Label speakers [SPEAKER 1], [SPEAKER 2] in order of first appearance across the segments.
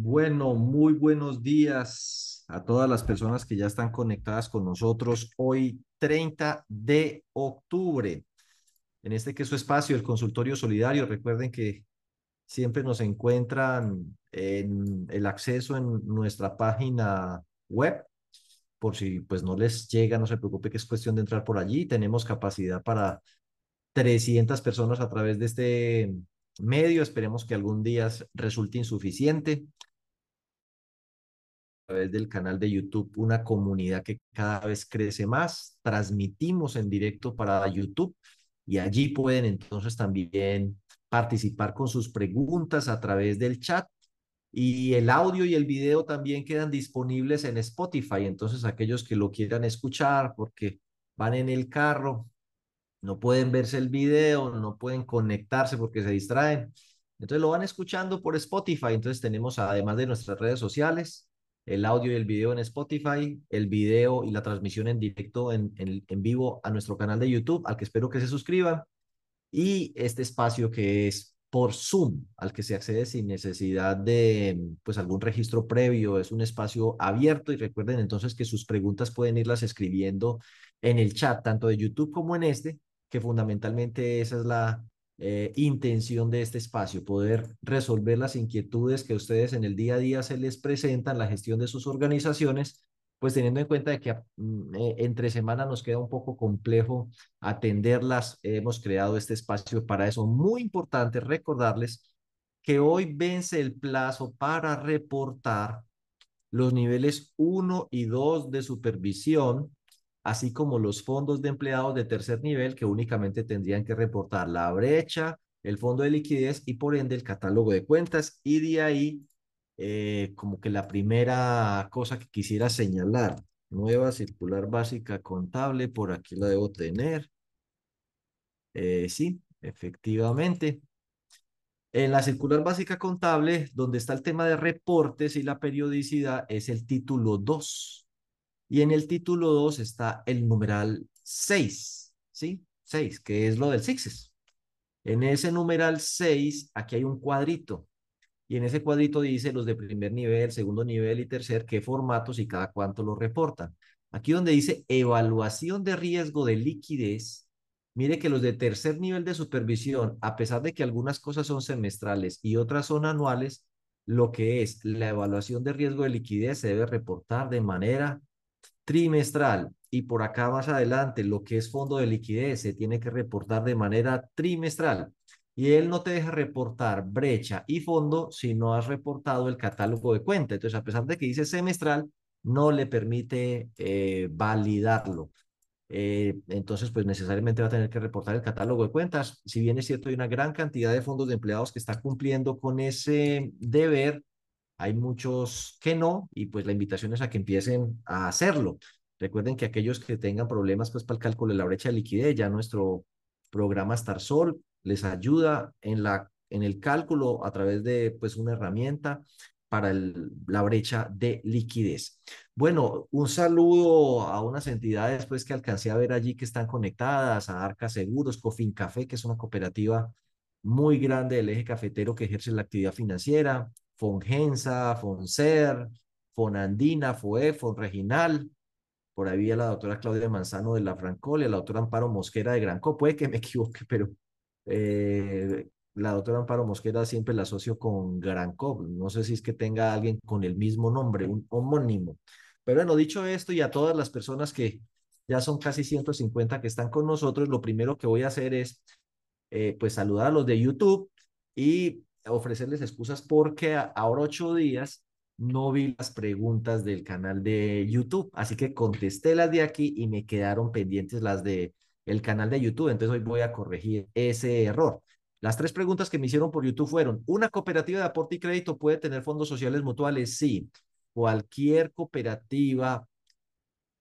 [SPEAKER 1] Bueno, muy buenos días a todas las personas que ya están conectadas con nosotros hoy 30 de octubre. En este que es su espacio, el consultorio solidario. Recuerden que siempre nos encuentran en el acceso en nuestra página web. Por si pues no les llega, no se preocupe que es cuestión de entrar por allí. Tenemos capacidad para 300 personas a través de este medio. Esperemos que algún día resulte insuficiente través del canal de YouTube una comunidad que cada vez crece más. Transmitimos en directo para YouTube y allí pueden entonces también participar con sus preguntas a través del chat. Y el audio y el video también quedan disponibles en Spotify. Entonces aquellos que lo quieran escuchar porque van en el carro, no pueden verse el video, no pueden conectarse porque se distraen. Entonces lo van escuchando por Spotify. Entonces tenemos, además de nuestras redes sociales, el audio y el video en Spotify, el video y la transmisión en directo en, en, vivo a nuestro canal de YouTube, al que espero que se suscriban, y este espacio que es por Zoom, al que se accede sin necesidad de pues algún registro previo, es un espacio abierto y recuerden entonces que sus preguntas pueden irlas escribiendo en el chat, tanto de YouTube como en este, que fundamentalmente esa es la eh, intención de este espacio, poder resolver las inquietudes que ustedes en el día a día se les presentan, la gestión de sus organizaciones, pues teniendo en cuenta de que mm, eh, entre semana nos queda un poco complejo atenderlas, hemos creado este espacio para eso. Muy importante recordarles que hoy vence el plazo para reportar los niveles 1 y 2 de supervisión así como los fondos de empleados de tercer nivel que únicamente tendrían que reportar la brecha, el fondo de liquidez y por ende el catálogo de cuentas. Y de ahí, eh, como que la primera cosa que quisiera señalar, nueva circular básica contable, por aquí la debo tener. Eh, sí, efectivamente. En la circular básica contable, donde está el tema de reportes y la periodicidad, es el título 2. Y en el título 2 está el numeral 6, ¿sí? 6, que es lo del SIXES. En ese numeral 6, aquí hay un cuadrito. Y en ese cuadrito dice los de primer nivel, segundo nivel y tercer, qué formatos y cada cuánto lo reportan. Aquí donde dice evaluación de riesgo de liquidez, mire que los de tercer nivel de supervisión, a pesar de que algunas cosas son semestrales y otras son anuales, lo que es la evaluación de riesgo de liquidez se debe reportar de manera trimestral y por acá más adelante lo que es fondo de liquidez se tiene que reportar de manera trimestral y él no te deja reportar brecha y fondo si no has reportado el catálogo de cuenta. Entonces, a pesar de que dice semestral, no le permite eh, validarlo. Eh, entonces, pues necesariamente va a tener que reportar el catálogo de cuentas. Si bien es cierto, hay una gran cantidad de fondos de empleados que está cumpliendo con ese deber, hay muchos que no, y pues la invitación es a que empiecen a hacerlo. Recuerden que aquellos que tengan problemas pues para el cálculo de la brecha de liquidez, ya nuestro programa Starsol les ayuda en, la, en el cálculo a través de pues una herramienta para la brecha de liquidez. Bueno, un saludo a unas entidades pues que alcancé a ver allí que están conectadas, a Arca Seguros, Cofin Café, que es una cooperativa muy grande del eje cafetero que ejerce la actividad financiera, Fongensa, Fonser, Fonandina, FOE, Fonreginal. Por ahí había la doctora Claudia Manzano de la Francolia, la doctora Amparo Mosquera de Granco. Puede que me equivoque, pero eh, la doctora Amparo Mosquera siempre la asocio con Granco. No sé si es que tenga alguien con el mismo nombre, un homónimo. Pero bueno, dicho esto y a todas las personas que ya son casi 150 que están con nosotros, lo primero que voy a hacer es eh, pues saludar a los de YouTube y ofrecerles excusas porque ahora ocho días no vi las preguntas del canal de YouTube, así que contesté las de aquí y me quedaron pendientes las de el canal de YouTube, entonces hoy voy a corregir ese error. Las tres preguntas que me hicieron por YouTube fueron, ¿una cooperativa de aporte y crédito puede tener fondos sociales mutuales? Sí. Cualquier cooperativa,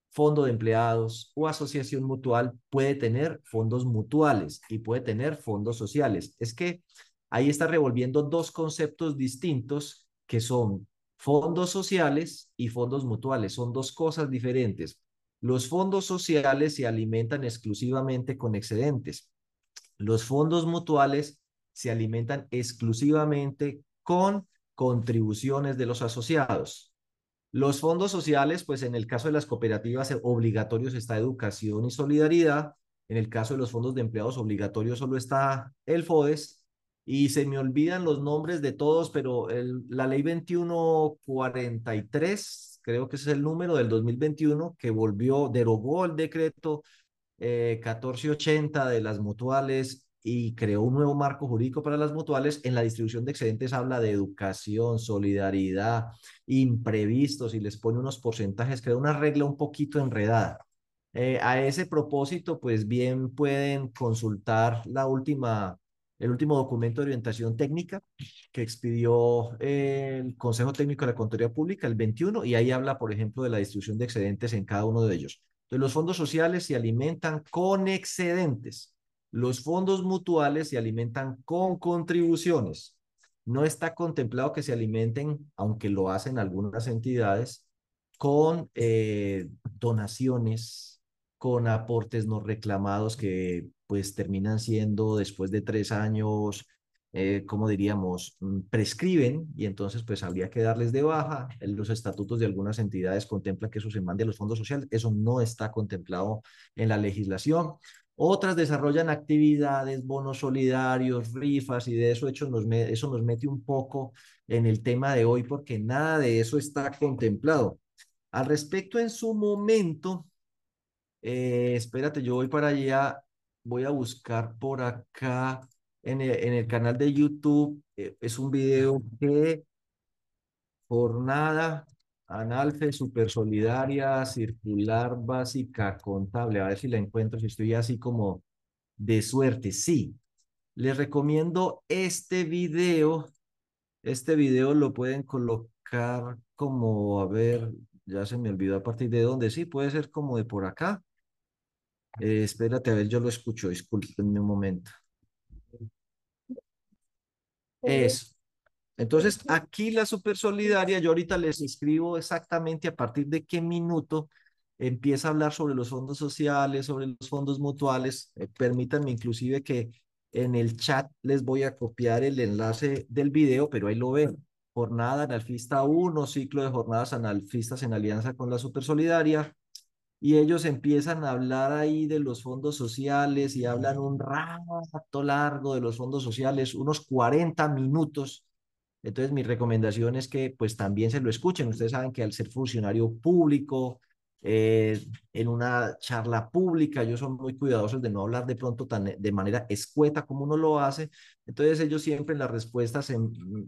[SPEAKER 1] fondo de empleados o asociación mutual puede tener fondos mutuales y puede tener fondos sociales. Es que ahí está revolviendo dos conceptos distintos que son fondos sociales y fondos mutuales. Son dos cosas diferentes. Los fondos sociales se alimentan exclusivamente con excedentes. Los fondos mutuales se alimentan exclusivamente con contribuciones de los asociados. Los fondos sociales, pues en el caso de las cooperativas obligatorios está educación y solidaridad. En el caso de los fondos de empleados obligatorios solo está el FODES. Y se me olvidan los nombres de todos, pero la ley 2143, creo que es el número del 2021, que volvió, derogó el decreto 1480 eh, de las mutuales y creó un nuevo marco jurídico para las mutuales. En la distribución de excedentes habla de educación, solidaridad, imprevistos y les pone unos porcentajes, crea una regla un poquito enredada. Eh, a ese propósito, pues bien pueden consultar la última, el último documento de orientación técnica que expidió el Consejo Técnico de la Contaduría Pública, el 21, y ahí habla, por ejemplo, de la distribución de excedentes en cada uno de ellos. Entonces, los fondos sociales se alimentan con excedentes. Los fondos mutuales se alimentan con contribuciones. No está contemplado que se alimenten, aunque lo hacen algunas entidades, con eh, donaciones, con aportes no reclamados que pues terminan siendo después de tres años, eh, como diríamos, mm, prescriben y entonces pues habría que darles de baja. Los estatutos de algunas entidades contemplan que eso se mande a los fondos sociales. Eso no está contemplado en la legislación. Otras desarrollan actividades, bonos solidarios, rifas y de eso, hecho, nos, eso nos mete un poco en el tema de hoy porque nada de eso está contemplado. Al respecto, en su momento, eh, espérate, yo voy para allá, voy a buscar por acá en el, en el canal de YouTube, eh, es un video que jornada Analfe, super solidaria, circular, básica, contable. A ver si la encuentro, si estoy así como de suerte. Sí, les recomiendo este video. Este video lo pueden colocar como, a ver, ya se me olvidó a partir de dónde. Sí, puede ser como de por acá. Eh, espérate, a ver, yo lo escucho. Disculpenme un momento. Eso. Entonces, aquí la super solidaria, yo ahorita les escribo exactamente a partir de qué minuto empieza a hablar sobre los fondos sociales, sobre los fondos mutuales. Eh, permítanme inclusive que en el chat les voy a copiar el enlace del video, pero ahí lo ven. Jornada analfista 1, ciclo de jornadas analfistas en alianza con la super solidaria. Y ellos empiezan a hablar ahí de los fondos sociales y hablan un rato largo de los fondos sociales, unos 40 minutos entonces, mi recomendación es que pues también se lo escuchen. Ustedes saben que al ser funcionario público, eh, en una charla pública, ellos son muy cuidadosos de no hablar de pronto tan, de manera escueta como uno lo hace. Entonces, ellos siempre en las respuestas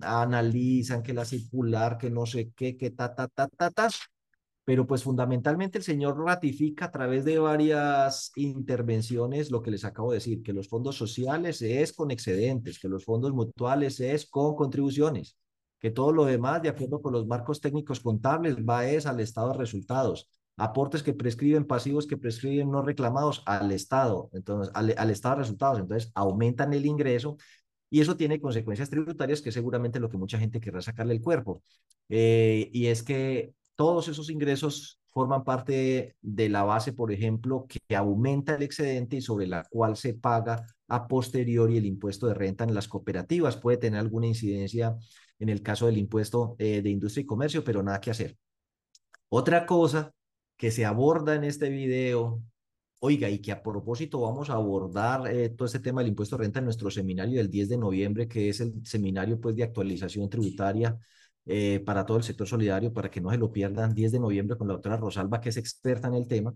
[SPEAKER 1] analizan que la circular, que no sé qué, que ta, ta, ta, ta, ta pero pues fundamentalmente el señor ratifica a través de varias intervenciones lo que les acabo de decir, que los fondos sociales es con excedentes, que los fondos mutuales es con contribuciones, que todo lo demás, de acuerdo con los marcos técnicos contables, va es al estado de resultados. Aportes que prescriben, pasivos que prescriben no reclamados al estado, entonces al, al estado de resultados, entonces aumentan el ingreso y eso tiene consecuencias tributarias que seguramente lo que mucha gente querrá sacarle el cuerpo. Eh, y es que todos esos ingresos forman parte de la base, por ejemplo, que aumenta el excedente y sobre la cual se paga a posteriori el impuesto de renta en las cooperativas. Puede tener alguna incidencia en el caso del impuesto eh, de industria y comercio, pero nada que hacer. Otra cosa que se aborda en este video, oiga, y que a propósito vamos a abordar eh, todo este tema del impuesto de renta en nuestro seminario del 10 de noviembre, que es el seminario pues, de actualización tributaria eh, para todo el sector solidario, para que no se lo pierdan, 10 de noviembre con la doctora Rosalba, que es experta en el tema.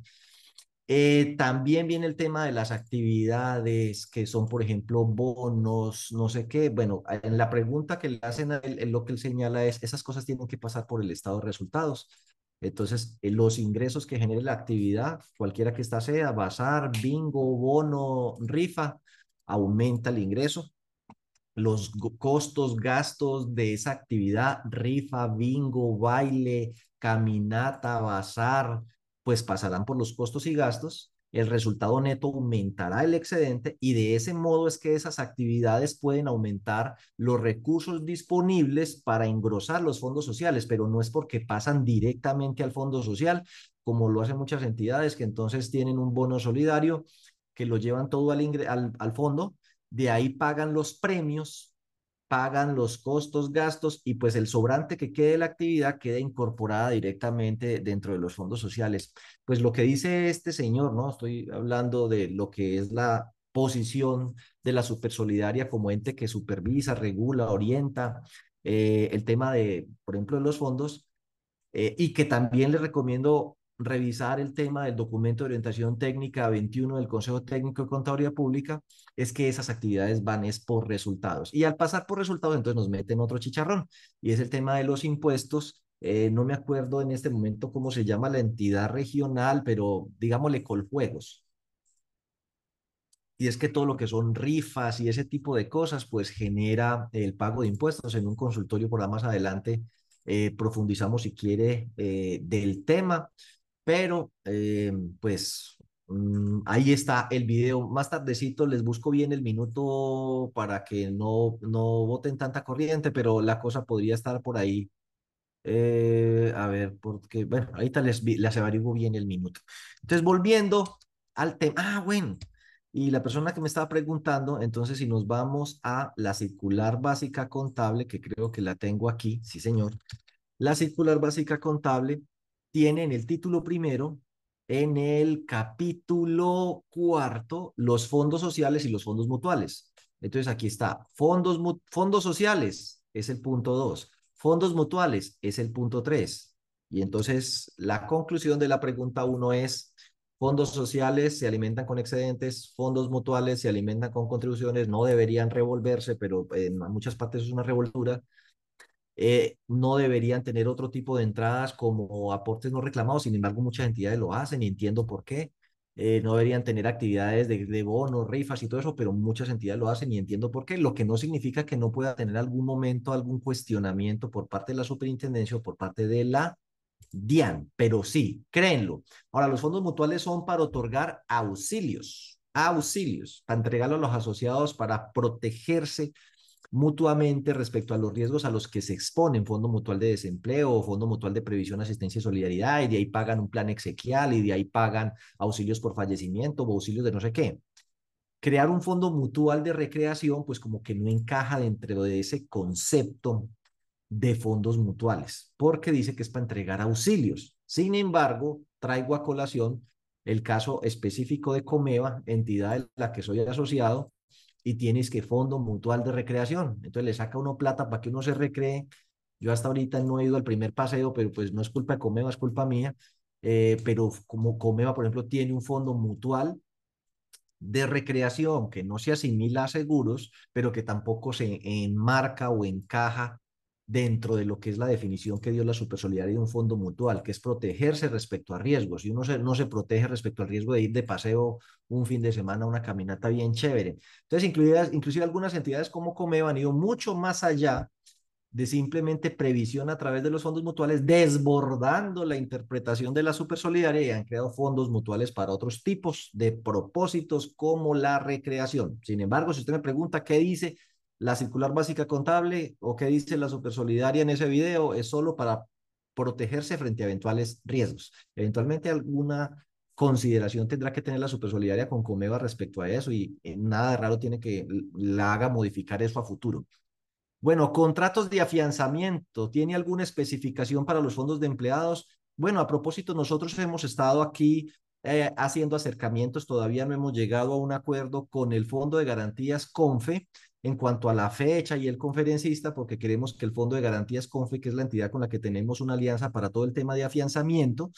[SPEAKER 1] Eh, también viene el tema de las actividades que son, por ejemplo, bonos, no sé qué. Bueno, en la pregunta que le hacen a él, lo que él señala es, esas cosas tienen que pasar por el estado de resultados. Entonces, eh, los ingresos que genere la actividad, cualquiera que ésta sea, bazar, bingo, bono, rifa, aumenta el ingreso los costos, gastos de esa actividad, rifa, bingo, baile, caminata, bazar, pues pasarán por los costos y gastos. El resultado neto aumentará el excedente y de ese modo es que esas actividades pueden aumentar los recursos disponibles para engrosar los fondos sociales, pero no es porque pasan directamente al fondo social, como lo hacen muchas entidades que entonces tienen un bono solidario que lo llevan todo al, al, al fondo de ahí pagan los premios pagan los costos, gastos y pues el sobrante que quede de la actividad queda incorporada directamente dentro de los fondos sociales. Pues lo que dice este señor, ¿no? Estoy hablando de lo que es la posición de la supersolidaria como ente que supervisa, regula, orienta eh, el tema de, por ejemplo, de los fondos eh, y que también le recomiendo revisar el tema del documento de orientación técnica 21 del Consejo Técnico de Contaduría Pública, es que esas actividades van es por resultados. Y al pasar por resultados, entonces nos meten otro chicharrón, y es el tema de los impuestos. Eh, no me acuerdo en este momento cómo se llama la entidad regional, pero digámosle Coljuegos. Y es que todo lo que son rifas y ese tipo de cosas, pues genera el pago de impuestos. En un consultorio por más adelante eh, profundizamos, si quiere, eh, del tema pero eh, pues mm, ahí está el video. Más tardecito les busco bien el minuto para que no, no voten tanta corriente, pero la cosa podría estar por ahí. Eh, a ver, porque, bueno, ahorita les, les averiguo bien el minuto. Entonces, volviendo al tema. Ah, bueno. Y la persona que me estaba preguntando, entonces si nos vamos a la circular básica contable, que creo que la tengo aquí, sí señor, la circular básica contable tiene en el título primero, en el capítulo cuarto, los fondos sociales y los fondos mutuales. Entonces aquí está, fondos, fondos sociales es el punto dos, fondos mutuales es el punto tres. Y entonces la conclusión de la pregunta uno es, fondos sociales se alimentan con excedentes, fondos mutuales se alimentan con contribuciones, no deberían revolverse, pero en muchas partes es una revoltura. Eh, no deberían tener otro tipo de entradas como aportes no reclamados, sin embargo muchas entidades lo hacen y entiendo por qué. Eh, no deberían tener actividades de, de, bonos, rifas y todo eso, pero muchas entidades lo hacen y entiendo por qué, lo que no significa que no pueda tener algún momento algún cuestionamiento por parte de la superintendencia o por parte de la DIAN, pero sí, créenlo. Ahora, los fondos mutuales son para otorgar auxilios, auxilios, para entregarlo a los asociados para protegerse mutuamente respecto a los riesgos a los que se exponen Fondo Mutual de Desempleo Fondo Mutual de Previsión, Asistencia y Solidaridad, y de ahí pagan un plan exequial, y de ahí pagan auxilios por fallecimiento o auxilios de no sé qué. Crear un fondo mutual de recreación, pues como que no encaja dentro de ese concepto de fondos mutuales, porque dice que es para entregar auxilios. Sin embargo, traigo a colación el caso específico de Comeva, entidad de la que soy asociado, y tienes que fondo mutual de recreación. Entonces le saca uno plata para que uno se recree. Yo hasta ahorita no he ido al primer paseo, pero pues no es culpa de Comeva, es culpa mía. Eh, pero como Comeva, por ejemplo, tiene un fondo mutual de recreación que no se asimila a seguros, pero que tampoco se enmarca o encaja dentro de lo que es la definición que dio la supersolidaridad de un fondo mutual, que es protegerse respecto a riesgos. Y uno no se protege respecto al riesgo de ir de paseo un fin de semana, una caminata bien chévere. Entonces, incluidas, inclusive algunas entidades como Comeva han ido mucho más allá de simplemente previsión a través de los fondos mutuales, desbordando la interpretación de la supersolidaridad y han creado fondos mutuales para otros tipos de propósitos como la recreación. Sin embargo, si usted me pregunta qué dice, la circular básica contable o qué dice la supersolidaria en ese video es solo para protegerse frente a eventuales riesgos. Eventualmente alguna consideración tendrá que tener la supersolidaria con Comeva respecto a eso y eh, nada de raro tiene que la haga modificar eso a futuro. Bueno, contratos de afianzamiento. ¿Tiene alguna especificación para los fondos de empleados? Bueno, a propósito, nosotros hemos estado aquí eh, haciendo acercamientos, todavía no hemos llegado a un acuerdo con el Fondo de Garantías CONFE en cuanto a la fecha y el conferencista, porque queremos que el Fondo de Garantías CONFE, que es la entidad con la que tenemos una alianza para todo el tema de afianzamiento,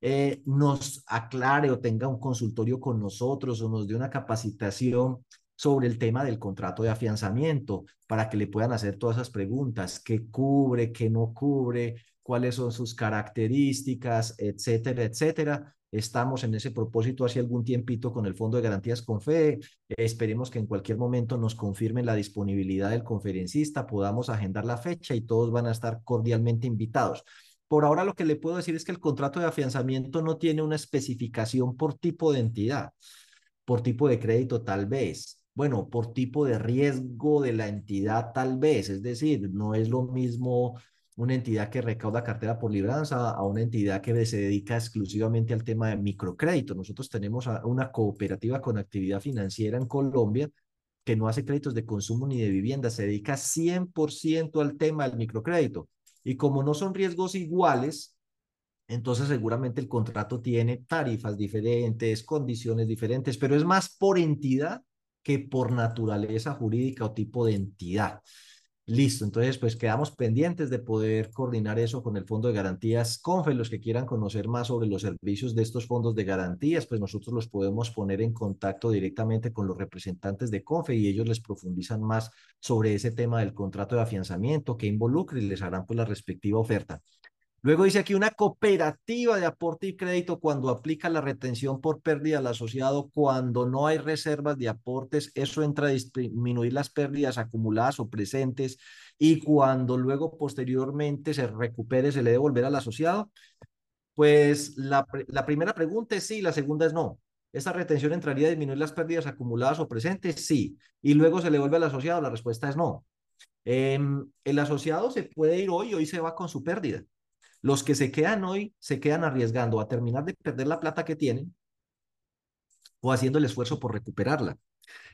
[SPEAKER 1] eh, nos aclare o tenga un consultorio con nosotros o nos dé una capacitación sobre el tema del contrato de afianzamiento para que le puedan hacer todas esas preguntas, qué cubre, qué no cubre, cuáles son sus características, etcétera, etcétera, Estamos en ese propósito hace algún tiempito con el Fondo de Garantías Confe. esperemos que en cualquier momento nos confirmen la disponibilidad del conferencista, podamos agendar la fecha y todos van a estar cordialmente invitados. Por ahora lo que le puedo decir es que el contrato de afianzamiento no tiene una especificación por tipo de entidad, por tipo de crédito tal vez, bueno, por tipo de riesgo de la entidad tal vez, es decir, no es lo mismo una entidad que recauda cartera por libranza a una entidad que se dedica exclusivamente al tema de microcrédito. Nosotros tenemos una cooperativa con actividad financiera en Colombia que no hace créditos de consumo ni de vivienda, se dedica 100% al tema del microcrédito. Y como no son riesgos iguales, entonces seguramente el contrato tiene tarifas diferentes, condiciones diferentes, pero es más por entidad que por naturaleza jurídica o tipo de entidad. Listo, entonces pues quedamos pendientes de poder coordinar eso con el Fondo de Garantías CONFE. Los que quieran conocer más sobre los servicios de estos fondos de garantías, pues nosotros los podemos poner en contacto directamente con los representantes de CONFE y ellos les profundizan más sobre ese tema del contrato de afianzamiento que involucre y les harán pues la respectiva oferta. Luego dice aquí una cooperativa de aporte y crédito cuando aplica la retención por pérdida al asociado, cuando no hay reservas de aportes, eso entra a disminuir las pérdidas acumuladas o presentes y cuando luego posteriormente se recupere, se le debe al asociado. Pues la, la primera pregunta es sí, la segunda es no. ¿Esa retención entraría a disminuir las pérdidas acumuladas o presentes? Sí. Y luego se le vuelve al asociado, la respuesta es no. Em, el asociado se puede ir hoy, hoy se va con su pérdida. Los que se quedan hoy se quedan arriesgando a terminar de perder la plata que tienen o haciendo el esfuerzo por recuperarla.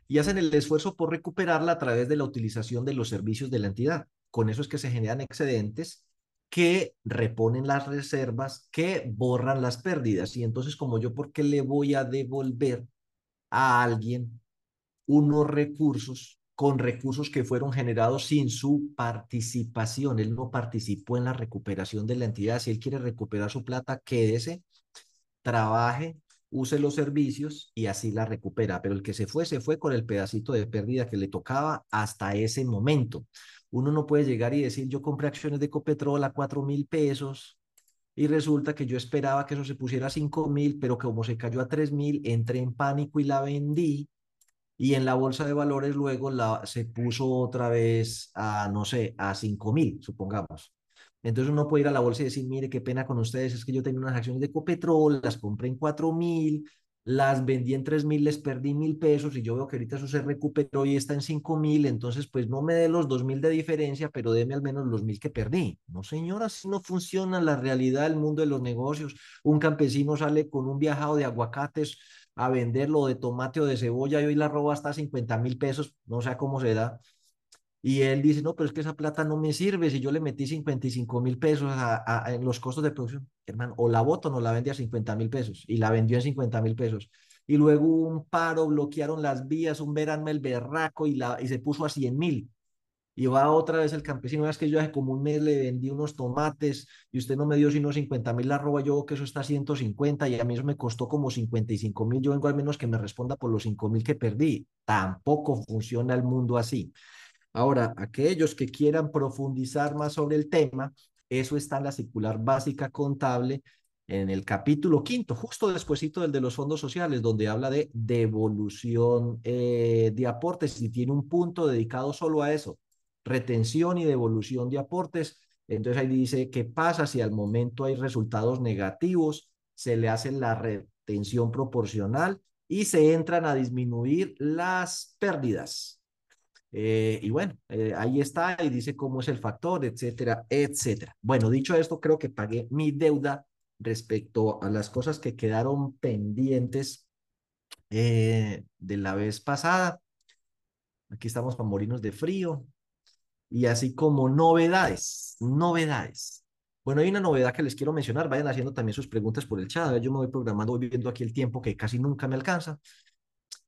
[SPEAKER 1] Y hacen el esfuerzo por recuperarla a través de la utilización de los servicios de la entidad. Con eso es que se generan excedentes que reponen las reservas, que borran las pérdidas. Y entonces, como yo, ¿por qué le voy a devolver a alguien unos recursos con recursos que fueron generados sin su participación. Él no participó en la recuperación de la entidad. Si él quiere recuperar su plata, quédese, trabaje, use los servicios y así la recupera. Pero el que se fue, se fue con el pedacito de pérdida que le tocaba hasta ese momento. Uno no puede llegar y decir, yo compré acciones de Copetrol a cuatro mil pesos y resulta que yo esperaba que eso se pusiera a cinco mil, pero como se cayó a tres mil, entré en pánico y la vendí y en la bolsa de valores luego la, se puso otra vez a, no sé, a 5 mil, supongamos. Entonces uno puede ir a la bolsa y decir, mire, qué pena con ustedes, es que yo tenía unas acciones de Copetrol, las compré en 4 mil, las vendí en 3 mil, les perdí mil pesos y yo veo que ahorita eso se recuperó y está en 5 mil, entonces pues no me dé los 2 mil de diferencia, pero déme al menos los mil que perdí. No señora, así no funciona la realidad del mundo de los negocios. Un campesino sale con un viajado de aguacates a venderlo de tomate o de cebolla y hoy la roba hasta 50 mil pesos, no sé cómo se da. Y él dice, no, pero es que esa plata no me sirve si yo le metí 55 mil pesos a, en los costos de producción. Hermano, o la voto no la vendía a 50 mil pesos y la vendió en 50 mil pesos. Y luego un paro, bloquearon las vías, un verano el berraco y, la, y se puso a 100 mil. Y va otra vez el campesino, es que yo hace como un mes le vendí unos tomates y usted no me dio sino 50 mil la roba, yo que eso está 150 y a mí eso me costó como 55 mil, yo vengo al menos que me responda por los 5 mil que perdí. Tampoco funciona el mundo así. Ahora, aquellos que quieran profundizar más sobre el tema, eso está en la circular básica contable en el capítulo quinto, justo despuesito del de los fondos sociales, donde habla de devolución eh, de aportes y tiene un punto dedicado solo a eso retención y devolución de aportes. Entonces ahí dice, ¿qué pasa si al momento hay resultados negativos? Se le hace la retención proporcional y se entran a disminuir las pérdidas. Eh, y bueno, eh, ahí está y dice cómo es el factor, etcétera, etcétera. Bueno, dicho esto, creo que pagué mi deuda respecto a las cosas que quedaron pendientes eh, de la vez pasada. Aquí estamos para morirnos de frío y así como novedades, novedades. Bueno, hay una novedad que les quiero mencionar. Vayan haciendo también sus preguntas por el chat. Yo me voy programando, voy viendo aquí el tiempo que casi nunca me alcanza.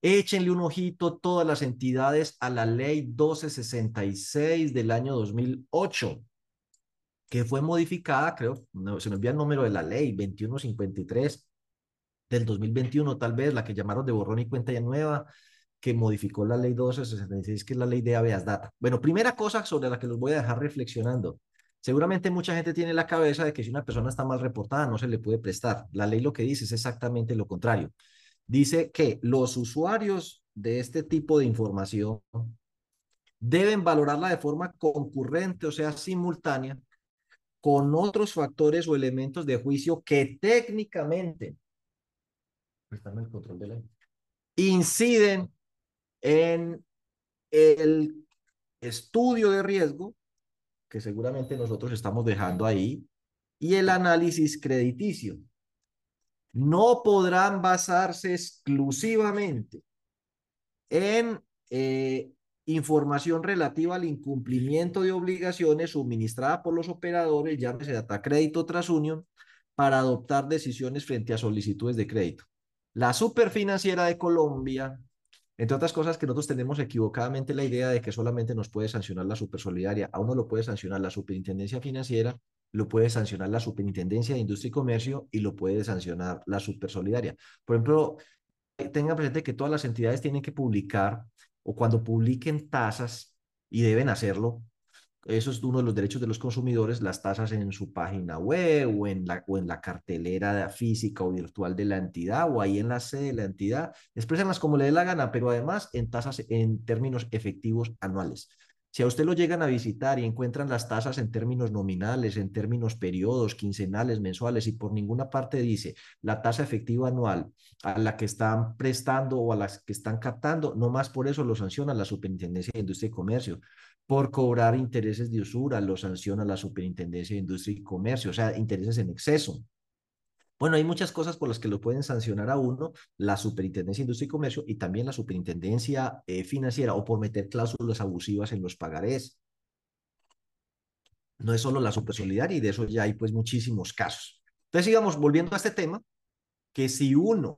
[SPEAKER 1] Échenle un ojito todas las entidades a la ley 1266 del año 2008, que fue modificada, creo, se me envía el número de la ley 2153 del 2021, tal vez, la que llamaron de borrón y cuenta ya nueva, que modificó la ley 1266, que es la ley de habeas data. Bueno, primera cosa sobre la que los voy a dejar reflexionando. Seguramente mucha gente tiene la cabeza de que si una persona está mal reportada no se le puede prestar. La ley lo que dice es exactamente lo contrario. Dice que los usuarios de este tipo de información deben valorarla de forma concurrente, o sea, simultánea, con otros factores o elementos de juicio que técnicamente el control de ley, inciden en el estudio de riesgo, que seguramente nosotros estamos dejando ahí, y el análisis crediticio. No podrán basarse exclusivamente en eh, información relativa al incumplimiento de obligaciones suministrada por los operadores, llámese data crédito tras unión, para adoptar decisiones frente a solicitudes de crédito. La Superfinanciera de Colombia, entre otras cosas que nosotros tenemos equivocadamente la idea de que solamente nos puede sancionar la Supersolidaria, a uno lo puede sancionar la Superintendencia Financiera, lo puede sancionar la Superintendencia de Industria y Comercio y lo puede sancionar la Supersolidaria. Por ejemplo, tengan presente que todas las entidades tienen que publicar o cuando publiquen tasas, y deben hacerlo, eso es uno de los derechos de los consumidores, las tasas en su página web o en la, o en la cartelera física o virtual de la entidad o ahí en la sede de la entidad, expresenlas como le dé la gana, pero además en tasas en términos efectivos anuales. Si a usted lo llegan a visitar y encuentran las tasas en términos nominales, en términos periodos, quincenales, mensuales, y por ninguna parte dice la tasa efectiva anual a la que están prestando o a las que están captando, no más por eso lo sanciona la Superintendencia de Industria y Comercio. Por cobrar intereses de usura, lo sanciona la Superintendencia de Industria y Comercio, o sea, intereses en exceso. Bueno, hay muchas cosas por las que lo pueden sancionar a uno, la Superintendencia de Industria y Comercio y también la Superintendencia eh, Financiera o por meter cláusulas abusivas en los pagarés. No es solo la Supersolidaria y de eso ya hay pues muchísimos casos. Entonces, sigamos volviendo a este tema, que si uno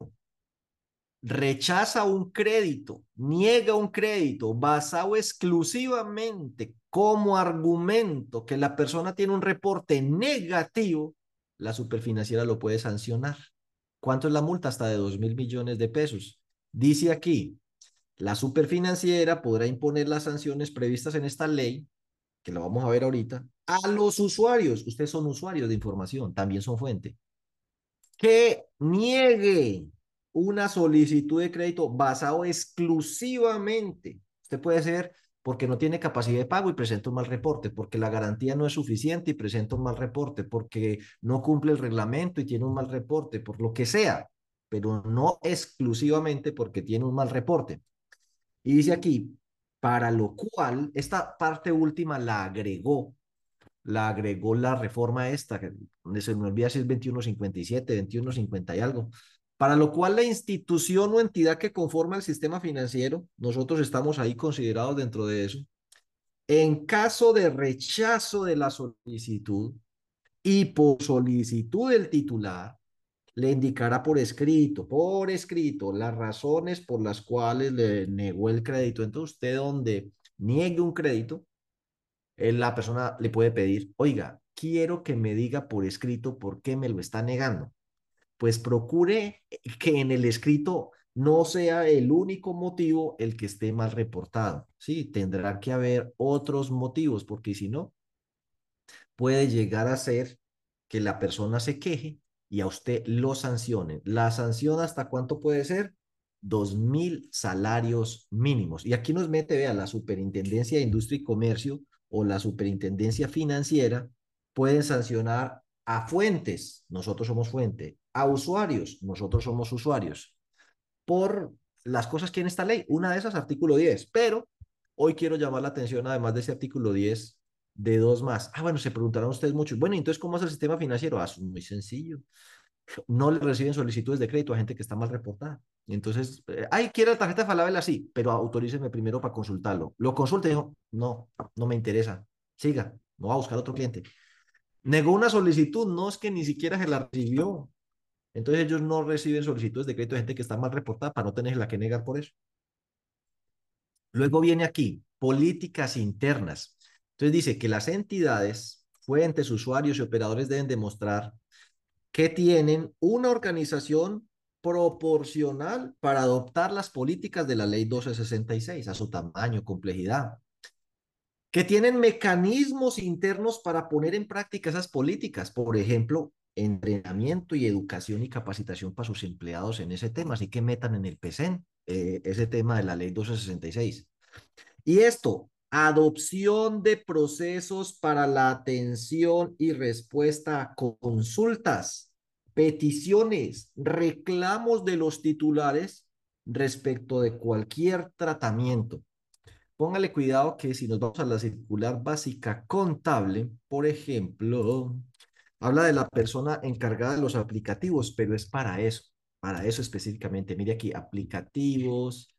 [SPEAKER 1] rechaza un crédito, niega un crédito basado exclusivamente como argumento que la persona tiene un reporte negativo, la superfinanciera lo puede sancionar. ¿Cuánto es la multa? Hasta de 2 mil millones de pesos. Dice aquí, la superfinanciera podrá imponer las sanciones previstas en esta ley, que lo vamos a ver ahorita, a los usuarios. Ustedes son usuarios de información, también son fuente. Que niegue una solicitud de crédito basado exclusivamente. Usted puede ser porque no tiene capacidad de pago y presenta un mal reporte, porque la garantía no es suficiente y presenta un mal reporte, porque no cumple el reglamento y tiene un mal reporte, por lo que sea, pero no exclusivamente porque tiene un mal reporte. Y dice aquí, para lo cual, esta parte última la agregó, la agregó la reforma esta, que se me olvida si es 2157, 2150 y algo, para lo cual la institución o entidad que conforma el sistema financiero, nosotros estamos ahí considerados dentro de eso, en caso de rechazo de la solicitud y por solicitud del titular, le indicará por escrito, por escrito, las razones por las cuales le negó el crédito. Entonces, usted donde niegue un crédito, eh, la persona le puede pedir, oiga, quiero que me diga por escrito por qué me lo está negando pues procure que en el escrito no sea el único motivo el que esté mal reportado. Sí, tendrá que haber otros motivos, porque si no, puede llegar a ser que la persona se queje y a usted lo sancione. La sanción hasta cuánto puede ser? Dos mil salarios mínimos. Y aquí nos mete, vea, la Superintendencia de Industria y Comercio o la Superintendencia Financiera pueden sancionar a fuentes, nosotros somos fuente, a usuarios, nosotros somos usuarios, por las cosas que en esta ley. Una de esas, artículo 10, pero hoy quiero llamar la atención, además de ese artículo 10, de dos más. Ah, bueno, se preguntarán ustedes mucho, bueno, entonces, ¿cómo es el sistema financiero? Ah, es muy sencillo. No le reciben solicitudes de crédito a gente que está mal reportada. Entonces, eh, ay, quiero la tarjeta Falabella, sí, pero autoríceme primero para consultarlo. Lo consulte dijo, no, no me interesa. Siga, no va a buscar otro cliente. Negó una solicitud, no es que ni siquiera se la recibió. Entonces ellos no reciben solicitudes de crédito de gente que está mal reportada para no tener la que negar por eso. Luego viene aquí, políticas internas. Entonces dice que las entidades, fuentes, usuarios y operadores deben demostrar que tienen una organización proporcional para adoptar las políticas de la ley 1266 a su tamaño, complejidad, que tienen mecanismos internos para poner en práctica esas políticas, por ejemplo, entrenamiento y educación y capacitación para sus empleados en ese tema, así que metan en el PCN eh, ese tema de la ley 1266. Y esto, adopción de procesos para la atención y respuesta a consultas, peticiones, reclamos de los titulares respecto de cualquier tratamiento Póngale cuidado que si nos vamos a la circular básica contable, por ejemplo, habla de la persona encargada de los aplicativos, pero es para eso, para eso específicamente. Mire aquí, aplicativos,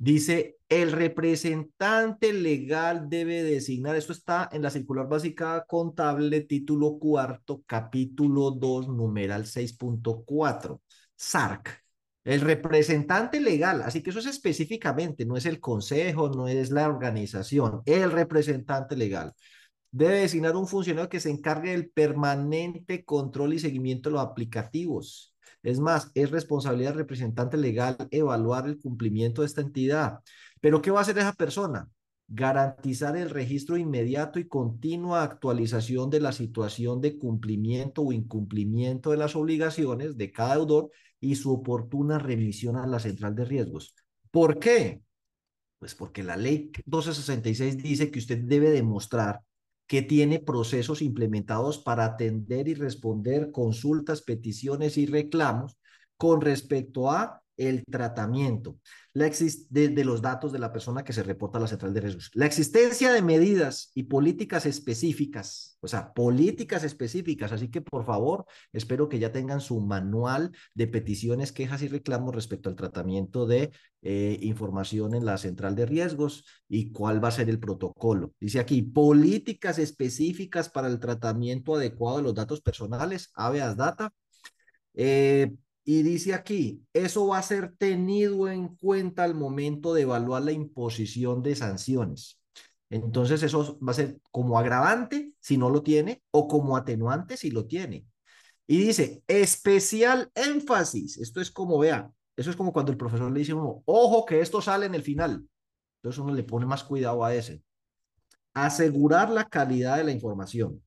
[SPEAKER 1] Dice, el representante legal debe designar, esto está en la circular básica contable, título cuarto, capítulo 2, numeral 6.4, SARC. El representante legal, así que eso es específicamente, no es el consejo, no es la organización, el representante legal debe designar un funcionario que se encargue del permanente control y seguimiento de los aplicativos. Es más, es responsabilidad del representante legal evaluar el cumplimiento de esta entidad. Pero ¿qué va a hacer esa persona? Garantizar el registro inmediato y continua actualización de la situación de cumplimiento o incumplimiento de las obligaciones de cada deudor y su oportuna remisión a la central de riesgos. ¿Por qué? Pues porque la ley 1266 dice que usted debe demostrar que tiene procesos implementados para atender y responder consultas, peticiones y reclamos con respecto a el tratamiento la de, los datos de la persona que se reporta a la central de riesgos. La existencia de medidas y políticas específicas, o sea, políticas específicas. Así que, por favor, espero que ya tengan su manual de peticiones, quejas y reclamos respecto al tratamiento de eh, información en la central de riesgos y cuál va a ser el protocolo. Dice aquí, políticas específicas para el tratamiento adecuado de los datos personales, habeas data. Eh, y dice aquí, eso va a ser tenido en cuenta al momento de evaluar la imposición de sanciones. Entonces eso va a ser como agravante si no lo tiene o como atenuante si lo tiene. Y dice, especial énfasis. Esto es como, vea, eso es como cuando el profesor le dice uno, ojo que esto sale en el final. Entonces uno le pone más cuidado a ese. Asegurar la calidad de la información.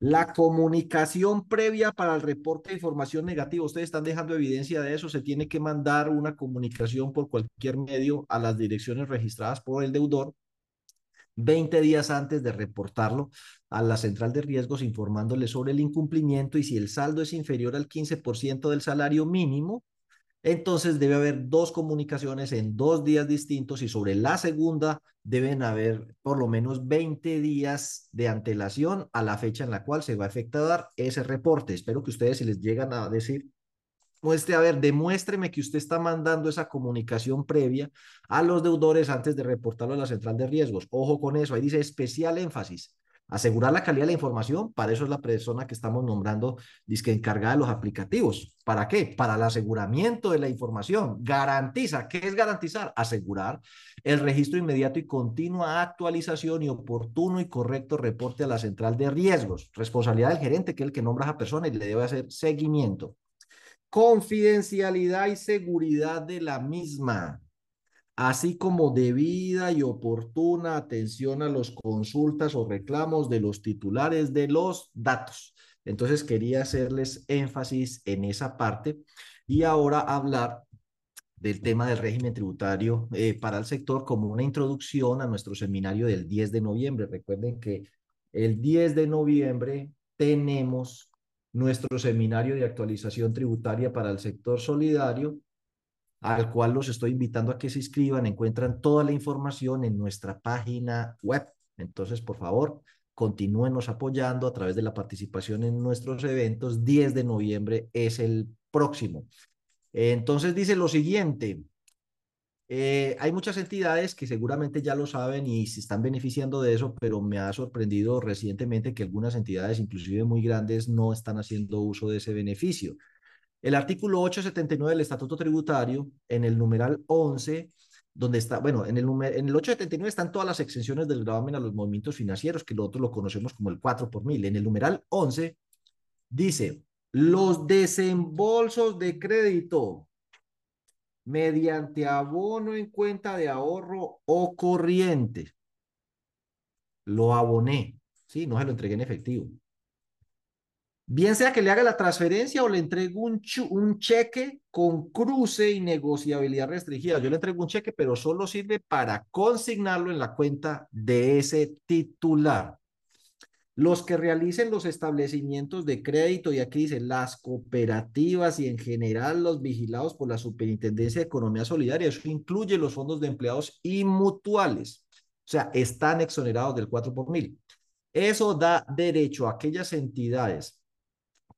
[SPEAKER 1] La comunicación previa para el reporte de información negativa, ustedes están dejando evidencia de eso, se tiene que mandar una comunicación por cualquier medio a las direcciones registradas por el deudor 20 días antes de reportarlo a la central de riesgos informándole sobre el incumplimiento y si el saldo es inferior al 15% del salario mínimo, entonces debe haber dos comunicaciones en dos días distintos y sobre la segunda deben haber por lo menos 20 días de antelación a la fecha en la cual se va a efectuar ese reporte. Espero que ustedes si les llegan a decir, muestre, a ver, demuéstreme que usted está mandando esa comunicación previa a los deudores antes de reportarlo a la central de riesgos. Ojo con eso, ahí dice especial énfasis Asegurar la calidad de la información, para eso es la persona que estamos nombrando disque encargada de los aplicativos. ¿Para qué? Para el aseguramiento de la información. Garantiza, ¿qué es garantizar? Asegurar el registro inmediato y continua actualización y oportuno y correcto reporte a la central de riesgos. Responsabilidad del gerente, que es el que nombra a esa persona y le debe hacer seguimiento. Confidencialidad y seguridad de la misma así como debida y oportuna atención a las consultas o reclamos de los titulares de los datos. Entonces quería hacerles énfasis en esa parte y ahora hablar del tema del régimen tributario eh, para el sector como una introducción a nuestro seminario del 10 de noviembre. Recuerden que el 10 de noviembre tenemos nuestro seminario de actualización tributaria para el sector solidario al cual los estoy invitando a que se inscriban. Encuentran toda la información en nuestra página web. Entonces, por favor, continúenos apoyando a través de la participación en nuestros eventos. 10 de noviembre es el próximo. Entonces dice lo siguiente. Eh, hay muchas entidades que seguramente ya lo saben y se están beneficiando de eso, pero me ha sorprendido recientemente que algunas entidades, inclusive muy grandes, no están haciendo uso de ese beneficio. El artículo 879 del Estatuto Tributario, en el numeral 11, donde está, bueno, en el, en el 879 están todas las exenciones del gravamen a los movimientos financieros, que nosotros lo conocemos como el 4 por mil. En el numeral 11 dice, los desembolsos de crédito mediante abono en cuenta de ahorro o corriente. Lo aboné, ¿sí? No se lo entregué en efectivo. Bien sea que le haga la transferencia o le entregue un, un cheque con cruce y negociabilidad restringida. Yo le entrego un cheque, pero solo sirve para consignarlo en la cuenta de ese titular. Los que realicen los establecimientos de crédito, y aquí dice las cooperativas y en general los vigilados por la Superintendencia de Economía Solidaria, eso incluye los fondos de empleados y mutuales. O sea, están exonerados del 4 por mil. Eso da derecho a aquellas entidades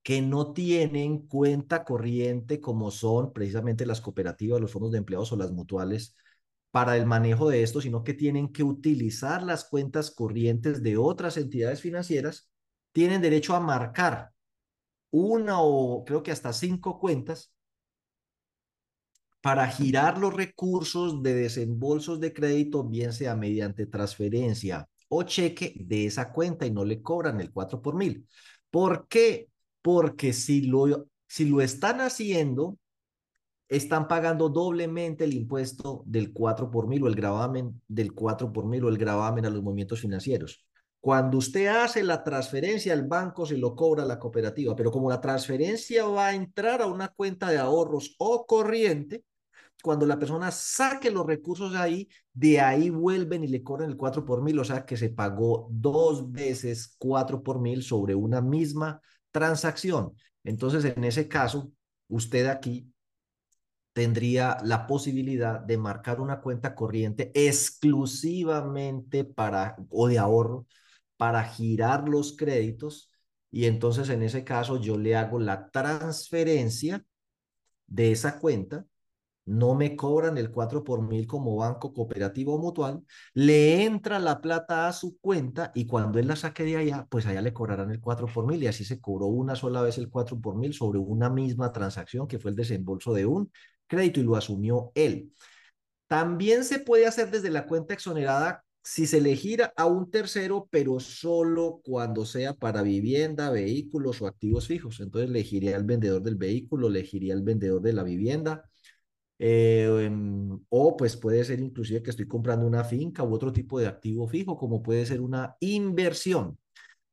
[SPEAKER 1] que no tienen cuenta corriente como son precisamente las cooperativas, los fondos de empleados o las mutuales para el manejo de esto, sino que tienen que utilizar las cuentas corrientes de otras entidades financieras, tienen derecho a marcar una o creo que hasta cinco cuentas para girar los recursos de desembolsos de crédito, bien sea mediante transferencia o cheque de esa cuenta y no le cobran el 4 por mil. ¿Por qué? Porque si lo, si lo están haciendo, están pagando doblemente el impuesto del 4 por mil o el gravamen del 4 por mil o el gravamen a los movimientos financieros. Cuando usted hace la transferencia al banco, se lo cobra la cooperativa, pero como la transferencia va a entrar a una cuenta de ahorros o corriente, cuando la persona saque los recursos de ahí, de ahí vuelven y le cobran el 4 por mil, o sea que se pagó dos veces 4 por mil sobre una misma transacción. Entonces, en ese caso, usted aquí tendría la posibilidad de marcar una cuenta corriente exclusivamente para o de ahorro para girar los créditos y entonces en ese caso yo le hago la transferencia de esa cuenta no me cobran el 4 por mil como banco cooperativo o mutual, le entra la plata a su cuenta y cuando él la saque de allá, pues allá le cobrarán el 4 por mil y así se cobró una sola vez el 4 por mil sobre una misma transacción que fue el desembolso de un crédito y lo asumió él. También se puede hacer desde la cuenta exonerada si se le gira a un tercero, pero solo cuando sea para vivienda, vehículos o activos fijos. Entonces le giría al vendedor del vehículo, le giría al vendedor de la vivienda eh, o pues puede ser inclusive que estoy comprando una finca u otro tipo de activo fijo, como puede ser una inversión,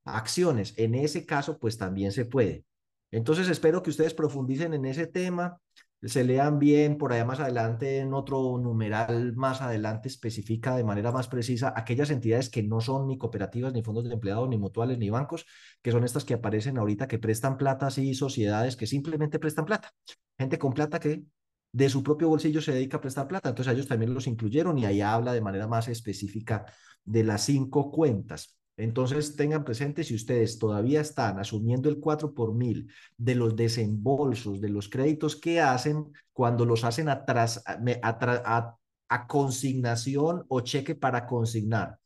[SPEAKER 1] acciones. En ese caso, pues también se puede. Entonces espero que ustedes profundicen en ese tema, se lean bien por allá más adelante en otro numeral más adelante especifica de manera más precisa aquellas entidades que no son ni cooperativas, ni fondos de empleados, ni mutuales, ni bancos, que son estas que aparecen ahorita que prestan plata, y sociedades que simplemente prestan plata. Gente con plata que de su propio bolsillo se dedica a prestar plata. Entonces ellos también los incluyeron y ahí habla de manera más específica de las cinco cuentas. Entonces tengan presente si ustedes todavía están asumiendo el 4 por mil de los desembolsos, de los créditos que hacen cuando los hacen a, a, a consignación o cheque para consignar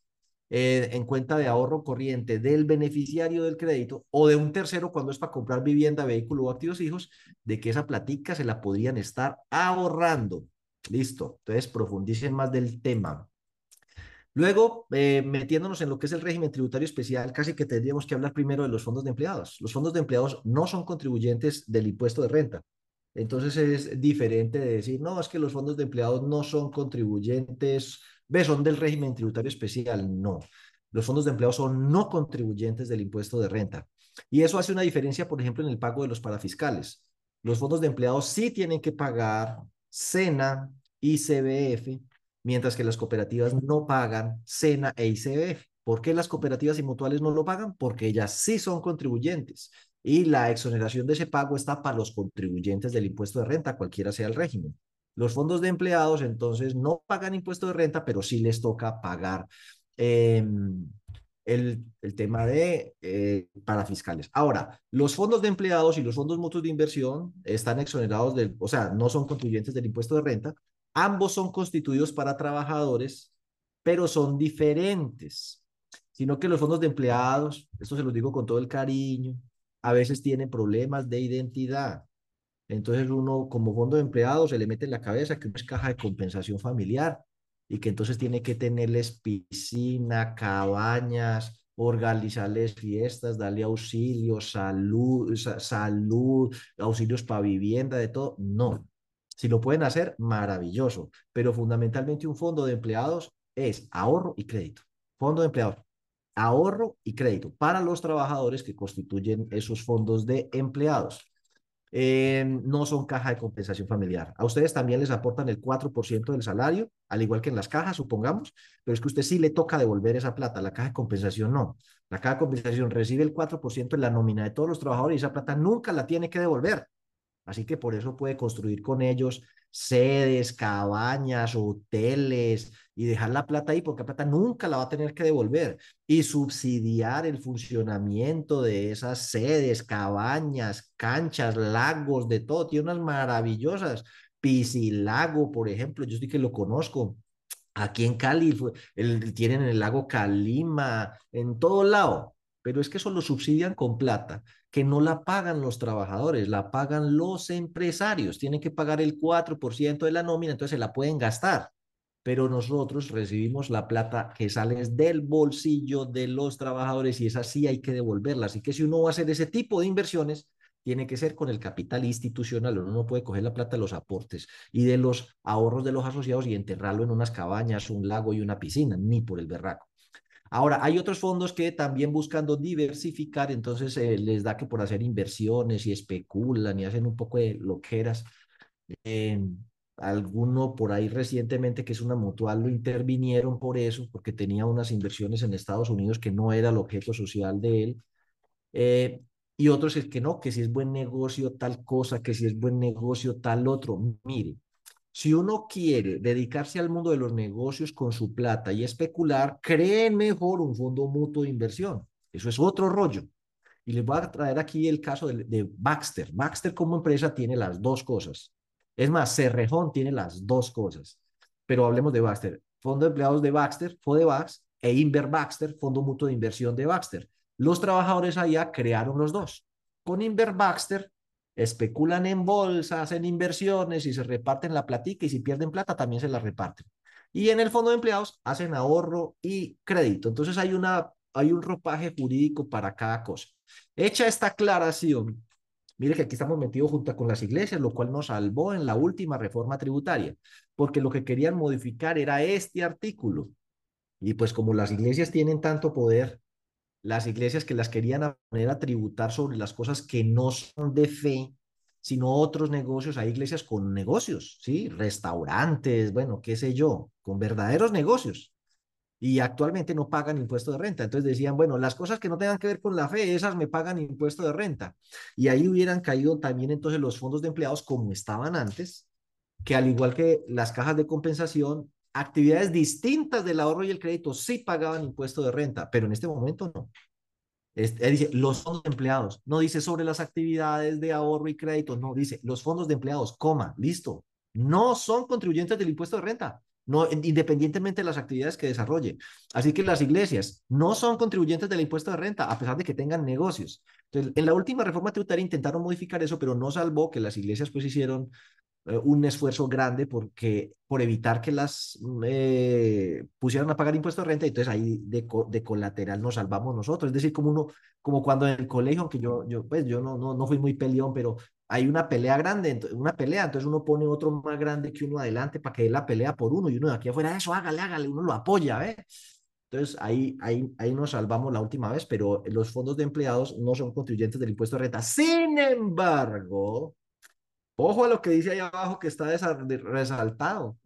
[SPEAKER 1] eh, en cuenta de ahorro corriente del beneficiario del crédito o de un tercero cuando es para comprar vivienda, vehículo o activos hijos, de que esa platica se la podrían estar ahorrando. Listo. Entonces, profundicen más del tema. Luego, eh, metiéndonos en lo que es el régimen tributario especial, casi que tendríamos que hablar primero de los fondos de empleados. Los fondos de empleados no son contribuyentes del impuesto de renta. Entonces es diferente de decir, no, es que los fondos de empleados no son contribuyentes ¿Ves? Son del régimen tributario especial. No. Los fondos de empleo son no contribuyentes del impuesto de renta. Y eso hace una diferencia, por ejemplo, en el pago de los parafiscales. Los fondos de empleados sí tienen que pagar SENA y CBF, mientras que las cooperativas no pagan SENA e ICBF. ¿Por qué las cooperativas y mutuales no lo pagan? Porque ellas sí son contribuyentes y la exoneración de ese pago está para los contribuyentes del impuesto de renta, cualquiera sea el régimen. Los fondos de empleados entonces no pagan impuesto de renta, pero sí les toca pagar em, el, el, tema de eh, parafiscales. Ahora, los fondos de empleados y los fondos mutuos de inversión están exonerados del, o sea, no son contribuyentes del impuesto de renta. Ambos son constituidos para trabajadores, pero son diferentes. Sino que los fondos de empleados, esto se los digo con todo el cariño, a veces tienen problemas de identidad. Entonces uno como fondo de empleados se le mete en la cabeza que uno es caja de compensación familiar y que entonces tiene que tenerles piscina, cabañas, organizarles fiestas, darle auxilio, salud, salud, auxilios para vivienda, de todo. No. Si lo pueden hacer, maravilloso. Pero fundamentalmente un fondo de empleados es ahorro y crédito. Fondo de empleados, ahorro y crédito para los trabajadores que constituyen esos fondos de empleados. Eh, no son caja de compensación familiar. A ustedes también les aportan el 4% del salario, al igual que en las cajas, supongamos, pero es que a usted sí le toca devolver esa plata, la caja de compensación no. La caja de compensación recibe el 4% en la nómina de todos los trabajadores y esa plata nunca la tiene que devolver. Así que por eso puede construir con ellos sedes, cabañas, hoteles y dejar la plata ahí porque la plata nunca la va a tener que devolver y subsidiar el funcionamiento de esas sedes, cabañas, canchas, lagos, de todo. Tiene unas maravillosas. Piscilago, por ejemplo, yo sí que lo conozco. Aquí en Cali el, tienen el lago Calima, en todo lado, pero es que eso lo subsidian con plata, que no la pagan los trabajadores, la pagan los empresarios, tienen que pagar el 4% de la nómina, entonces se la pueden gastar, pero nosotros recibimos la plata que sale del bolsillo de los trabajadores y esa sí hay que devolverla, así que si uno va a hacer ese tipo de inversiones, tiene que ser con el capital institucional. Uno no puede coger la plata de los aportes y de los ahorros de los asociados y enterrarlo en unas cabañas, un lago y una piscina, ni por el berraco. Ahora, hay otros fondos que también buscando diversificar, entonces eh, les da que por hacer inversiones y especulan y hacen un poco de loqueras. Eh, alguno por ahí recientemente que es una mutual lo intervinieron por eso, porque tenía unas inversiones en Estados Unidos que no era el objeto social de él. Eh, y otros es que no, que si es buen negocio tal cosa, que si es buen negocio tal otro. Mire, si uno quiere dedicarse al mundo de los negocios con su plata y especular, creen mejor un fondo mutuo de inversión. Eso es otro rollo. Y les voy a traer aquí el caso de, Baxter. Baxter como empresa tiene las dos cosas. Es más, Cerrejón tiene las dos cosas. Pero hablemos de Baxter. Fondo de empleados de Baxter, FODEBAX, e Inver Baxter, Fondo Mutuo de Inversión de Baxter. Los trabajadores allá crearon los dos. Con Inver Baxter especulan en bolsas, en inversiones y se reparten la platica y si pierden plata también se la reparten. Y en el fondo de empleados hacen ahorro y crédito. Entonces hay, una, hay un ropaje jurídico para cada cosa. Hecha esta aclaración, mire que aquí estamos metidos junto con las iglesias, lo cual nos salvó en la última reforma tributaria, porque lo que querían modificar era este artículo. Y pues como las iglesias tienen tanto poder, las iglesias que las querían poner a tributar sobre las cosas que no son de fe, sino otros negocios. Hay iglesias con negocios, ¿sí? Restaurantes, bueno, qué sé yo, con verdaderos negocios. Y actualmente no pagan impuesto de renta. Entonces decían, bueno, las cosas que no tengan que ver con la fe, esas me pagan impuesto de renta. Y ahí hubieran caído también entonces los fondos de empleados como estaban antes, que al igual que las cajas de compensación, actividades distintas del ahorro y el crédito sí pagaban impuesto de renta, pero en este momento no. Este, dice los fondos de empleados, no dice sobre las actividades de ahorro y crédito, no, dice los fondos de empleados, coma, listo, no son contribuyentes del impuesto de renta, no, independientemente de las actividades que desarrolle. Así que las iglesias no son contribuyentes del impuesto de renta, a pesar de que tengan negocios. Entonces, en la última reforma tributaria intentaron modificar eso, pero no salvó que las iglesias pues hicieron un esfuerzo grande porque, por evitar que las eh, pusieran a pagar impuestos de renta, y entonces ahí de, de, colateral nos salvamos nosotros. Es decir, como uno, como cuando en el colegio, aunque yo, yo, pues yo no, no, no fui muy peleón, pero hay una pelea grande, una pelea, entonces uno pone otro más grande que uno adelante para que dé la pelea por uno, y uno de aquí afuera, eso, hágale, hágale, uno lo apoya, ¿eh? Entonces ahí, ahí, ahí nos salvamos la última vez, pero los fondos de empleados no son contribuyentes del impuesto de renta. Sin embargo, Ojo a lo que dice ahí abajo que está resaltado.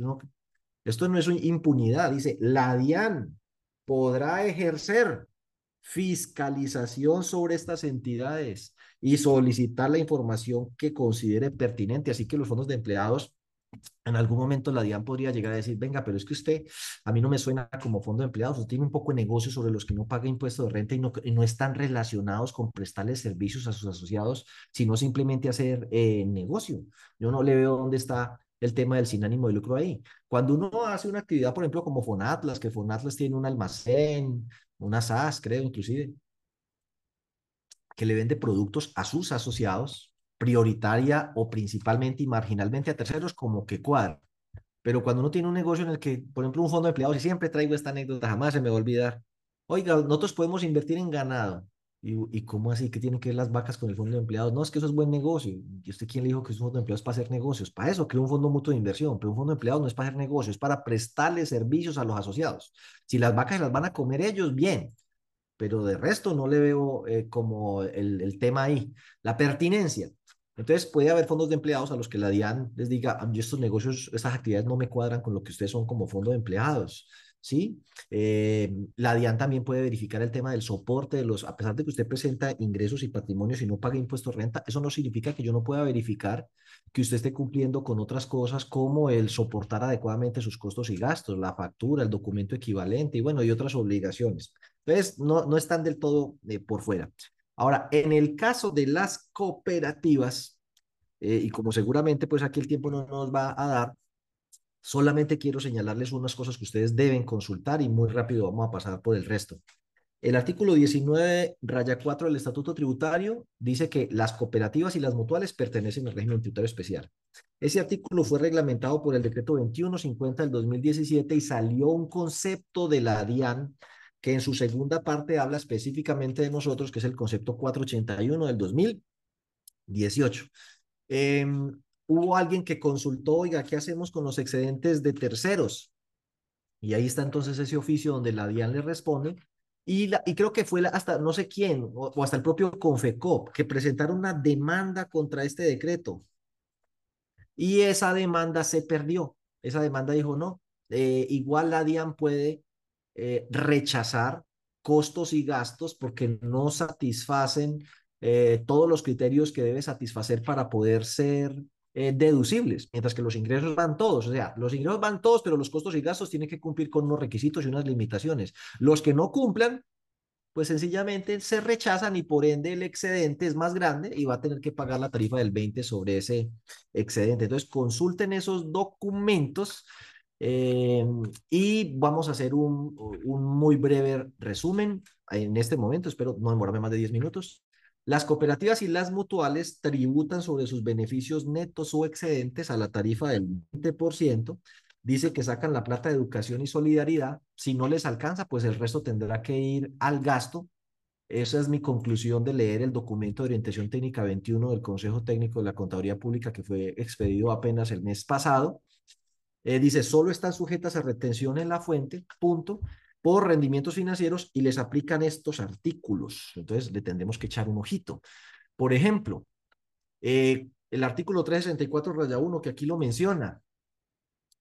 [SPEAKER 1] Esto no es impunidad, dice, la DIAN podrá ejercer fiscalización sobre estas entidades y solicitar la información que considere pertinente. Así que los fondos de empleados en algún momento la DIAN podría llegar a decir, venga, pero es que usted, a mí no me suena como fondo de empleados, usted tiene un poco de negocios sobre los que no paga impuesto de renta y no, no están relacionados con prestarles servicios a sus asociados, sino simplemente hacer eh, negocio. Yo no le veo dónde está el tema del sin ánimo de lucro ahí. Cuando uno hace una actividad, por ejemplo, como Fonatlas, que Fonatlas tiene un almacén, una SAS, creo, inclusive, que le vende productos a sus asociados, prioritaria o principalmente y marginalmente a terceros como que cuadra. Pero cuando uno tiene un negocio en el que, por ejemplo, un fondo de empleados, y siempre traigo esta anécdota, jamás se me va a olvidar. Oiga, nosotros podemos invertir en ganado. ¿Y, y cómo así que tienen que ver las vacas con el fondo de empleados? No, es que eso es buen negocio. ¿Y usted quién le dijo que es un fondo de empleados para hacer negocios? Para eso creó un fondo mutuo de inversión, pero un fondo de empleados no es para hacer negocios, es para prestarle servicios a los asociados. Si las vacas las van a comer ellos, bien, pero de resto no le veo eh, como el tema ahí. La pertinencia. Entonces puede haber fondos de empleados a los que la DIAN les diga, estos negocios, estas actividades no me cuadran con lo que ustedes son como fondo de empleados. ¿sí? Eh, la DIAN también puede verificar el tema del soporte de los, a pesar de que usted presenta ingresos y patrimonios y no paga impuestos renta, eso no significa que yo no pueda verificar que usted esté cumpliendo con otras cosas como el soportar adecuadamente sus costos y gastos, la factura, el documento equivalente y bueno, y otras obligaciones. Entonces, no, no están del todo eh, por fuera. Ahora, en el caso de las cooperativas, eh, y como seguramente pues aquí el tiempo no nos va a dar, Solamente quiero señalarles unas cosas que ustedes deben consultar y muy rápido vamos a pasar por el resto. El artículo 19, raya 4 del Estatuto Tributario dice que las cooperativas y las mutuales pertenecen al régimen tributario especial. Ese artículo fue reglamentado por el decreto 2150 del 2017 y salió un concepto de la DIAN que en su segunda parte habla específicamente de nosotros, que es el concepto 481 del 2018. Eh, hubo alguien que consultó, oiga, ¿qué hacemos con los excedentes de terceros? Y ahí está entonces ese oficio donde la DIAN le responde y, la, y creo que fue hasta no sé quién, o, hasta el propio Confecop, que presentaron una demanda contra este decreto. Y esa demanda se perdió. Esa demanda dijo, no, eh, igual la DIAN puede eh, rechazar costos y gastos porque no satisfacen eh, todos los criterios que debe satisfacer para poder ser eh, deducibles, mientras que los ingresos van todos. O sea, los ingresos van todos, pero los costos y gastos tienen que cumplir con unos requisitos y unas limitaciones. Los que no cumplan, pues sencillamente se rechazan y por ende el excedente es más grande y va a tener que pagar la tarifa del 20 sobre ese excedente. Entonces, consulten esos documentos eh, y vamos a hacer un, un muy breve resumen en este momento. Espero no demorarme más de 10 minutos. Las cooperativas y las mutuales tributan sobre sus beneficios netos o excedentes a la tarifa del 20%. Dice que sacan la plata de educación y solidaridad. Si no les alcanza, pues el resto tendrá que ir al gasto. Esa es mi conclusión de leer el documento de orientación técnica 21 del Consejo Técnico de la Contaduría Pública que fue expedido apenas el mes pasado. Eh, dice, solo están sujetas a retención en la fuente, punto por rendimientos financieros y les aplican estos artículos. Entonces, le tendremos que echar un ojito. Por ejemplo, eh, el artículo 364, raya 1, que aquí lo menciona,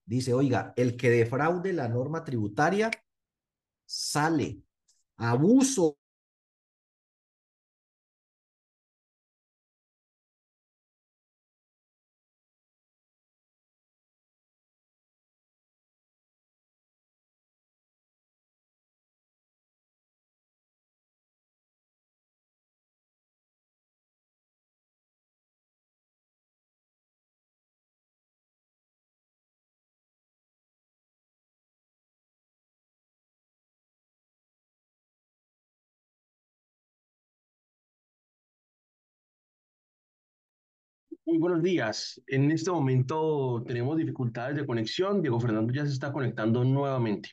[SPEAKER 1] dice, oiga, el que defraude la norma tributaria sale. Abuso
[SPEAKER 2] Muy buenos días. En este momento tenemos dificultades de conexión. Diego Fernando ya se está conectando nuevamente.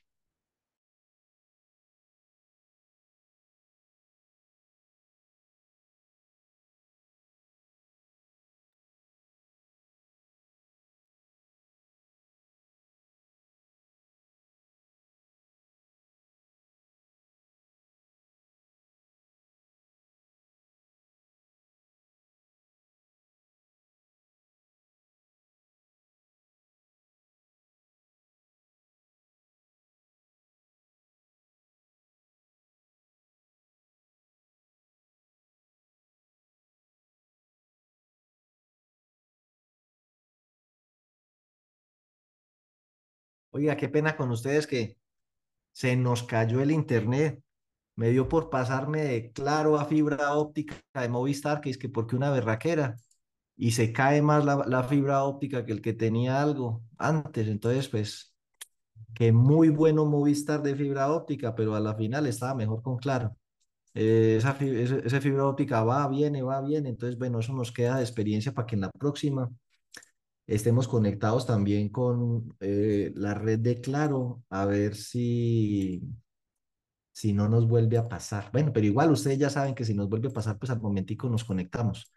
[SPEAKER 1] Oiga, qué pena con ustedes que se nos cayó el internet. Me dio por pasarme de claro a fibra óptica de Movistar, que es que porque una berraquera. Y se cae más la, fibra óptica que el que tenía algo antes. Entonces, pues, que muy bueno Movistar de fibra óptica, pero a la final estaba mejor con claro. Eh, esa fibra óptica va, viene, va, viene. Entonces, bueno, eso nos queda de experiencia para que en la próxima estemos conectados también con eh, la red de Claro, a ver si, si no nos vuelve a pasar. Bueno, pero igual ustedes ya saben que si nos vuelve a pasar, pues al momentico nos conectamos.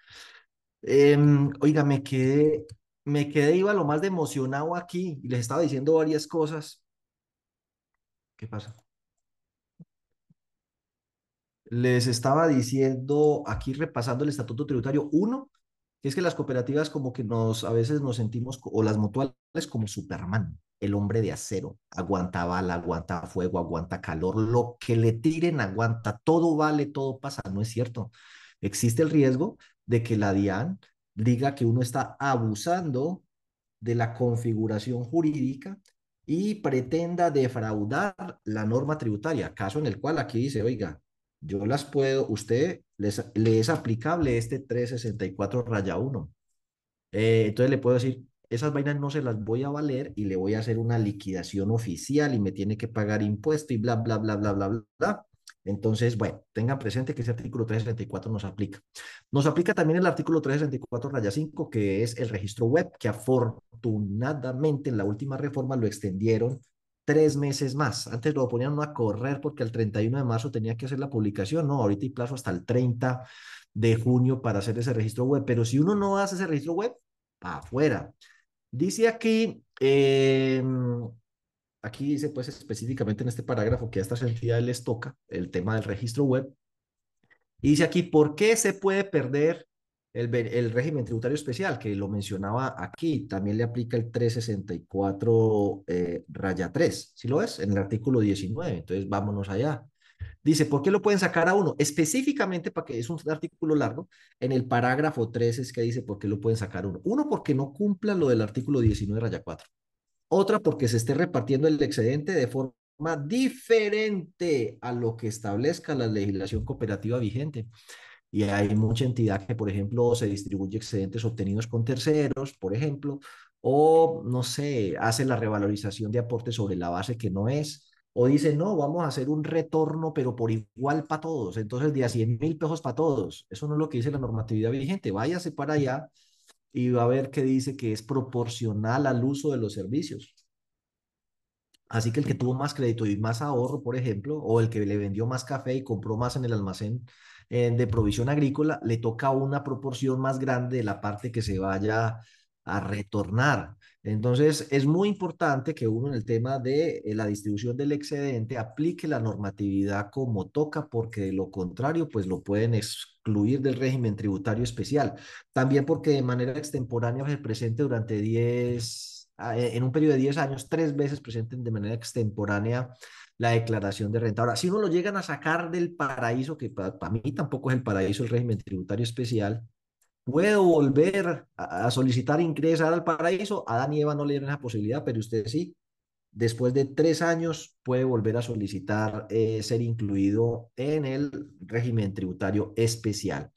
[SPEAKER 1] Eh, oiga, me quedé, me quedé, iba lo más de emocionado aquí y les estaba diciendo varias cosas. ¿Qué pasa? Les estaba diciendo aquí repasando el estatuto tributario 1 es que las cooperativas como que nos, a veces nos sentimos, o las mutuales como Superman, el hombre de acero, aguanta bala, aguanta fuego, aguanta calor, lo que le tiren aguanta, todo vale, todo pasa, no es cierto. Existe el riesgo de que la DIAN diga que uno está abusando de la configuración jurídica y pretenda defraudar la norma tributaria, caso en el cual aquí dice, oiga, yo las puedo, usted le es aplicable este 364 raya 1. Eh, entonces le puedo decir, esas vainas no se las voy a valer y le voy a hacer una liquidación oficial y me tiene que pagar impuesto y bla, bla, bla, bla, bla, bla. Entonces, bueno, tengan presente que ese artículo 364 nos aplica. Nos aplica también el artículo 364 raya 5, que es el registro web, que afortunadamente en la última reforma lo extendieron tres meses más. Antes lo ponían a correr porque el 31 de marzo tenía que hacer la publicación. No, ahorita hay plazo hasta el 30 de junio para hacer ese registro web. Pero si uno no hace ese registro web, para afuera. Dice aquí, eh, aquí dice pues específicamente en este parágrafo que a estas entidades les toca el tema del registro web. Y dice aquí, ¿por qué se puede perder el, régimen tributario especial? Que lo mencionaba aquí, también le aplica el 364 eh, raya 3, ¿sí lo es? En el artículo 19, entonces vámonos allá. Dice, ¿por qué lo pueden sacar a uno? Específicamente, para que es un artículo largo, en el parágrafo 3 es que dice por qué lo pueden sacar uno. Uno, porque no cumpla lo del artículo 19 raya 4 otra porque se esté repartiendo el excedente de forma diferente a lo que establezca la legislación cooperativa vigente. Y hay mucha entidad que, por ejemplo, se distribuye excedentes obtenidos con terceros, por ejemplo, o, no sé, hace la revalorización de aportes sobre la base que no es, o dice, no, vamos a hacer un retorno, pero por igual para todos, entonces de a 100 mil pesos para todos. Eso no es lo que dice la normatividad vigente. Váyase para allá y va a ver que dice que es proporcional al uso de los servicios. Así que el que tuvo más crédito y más ahorro, por ejemplo, o el que le vendió más café y compró más en el almacén eh, de provisión agrícola, le toca una proporción más grande de la parte que se vaya a retornar. Entonces, es muy importante que uno en el tema de eh, la distribución del excedente aplique la normatividad como toca, porque de lo contrario, pues lo pueden excluir del régimen tributario especial. También porque de manera extemporánea se presente durante 10, ah, en un periodo de 10 años, tres veces presenten de manera extemporánea la declaración de renta. Ahora, si uno lo llegan a sacar del paraíso, que para, mí tampoco es el paraíso el régimen tributario especial, puedo volver a, solicitar ingresar al paraíso. A Adán y Eva no le dieron esa posibilidad, pero usted sí. Después de tres años puede volver a solicitar eh, ser incluido en el régimen tributario especial.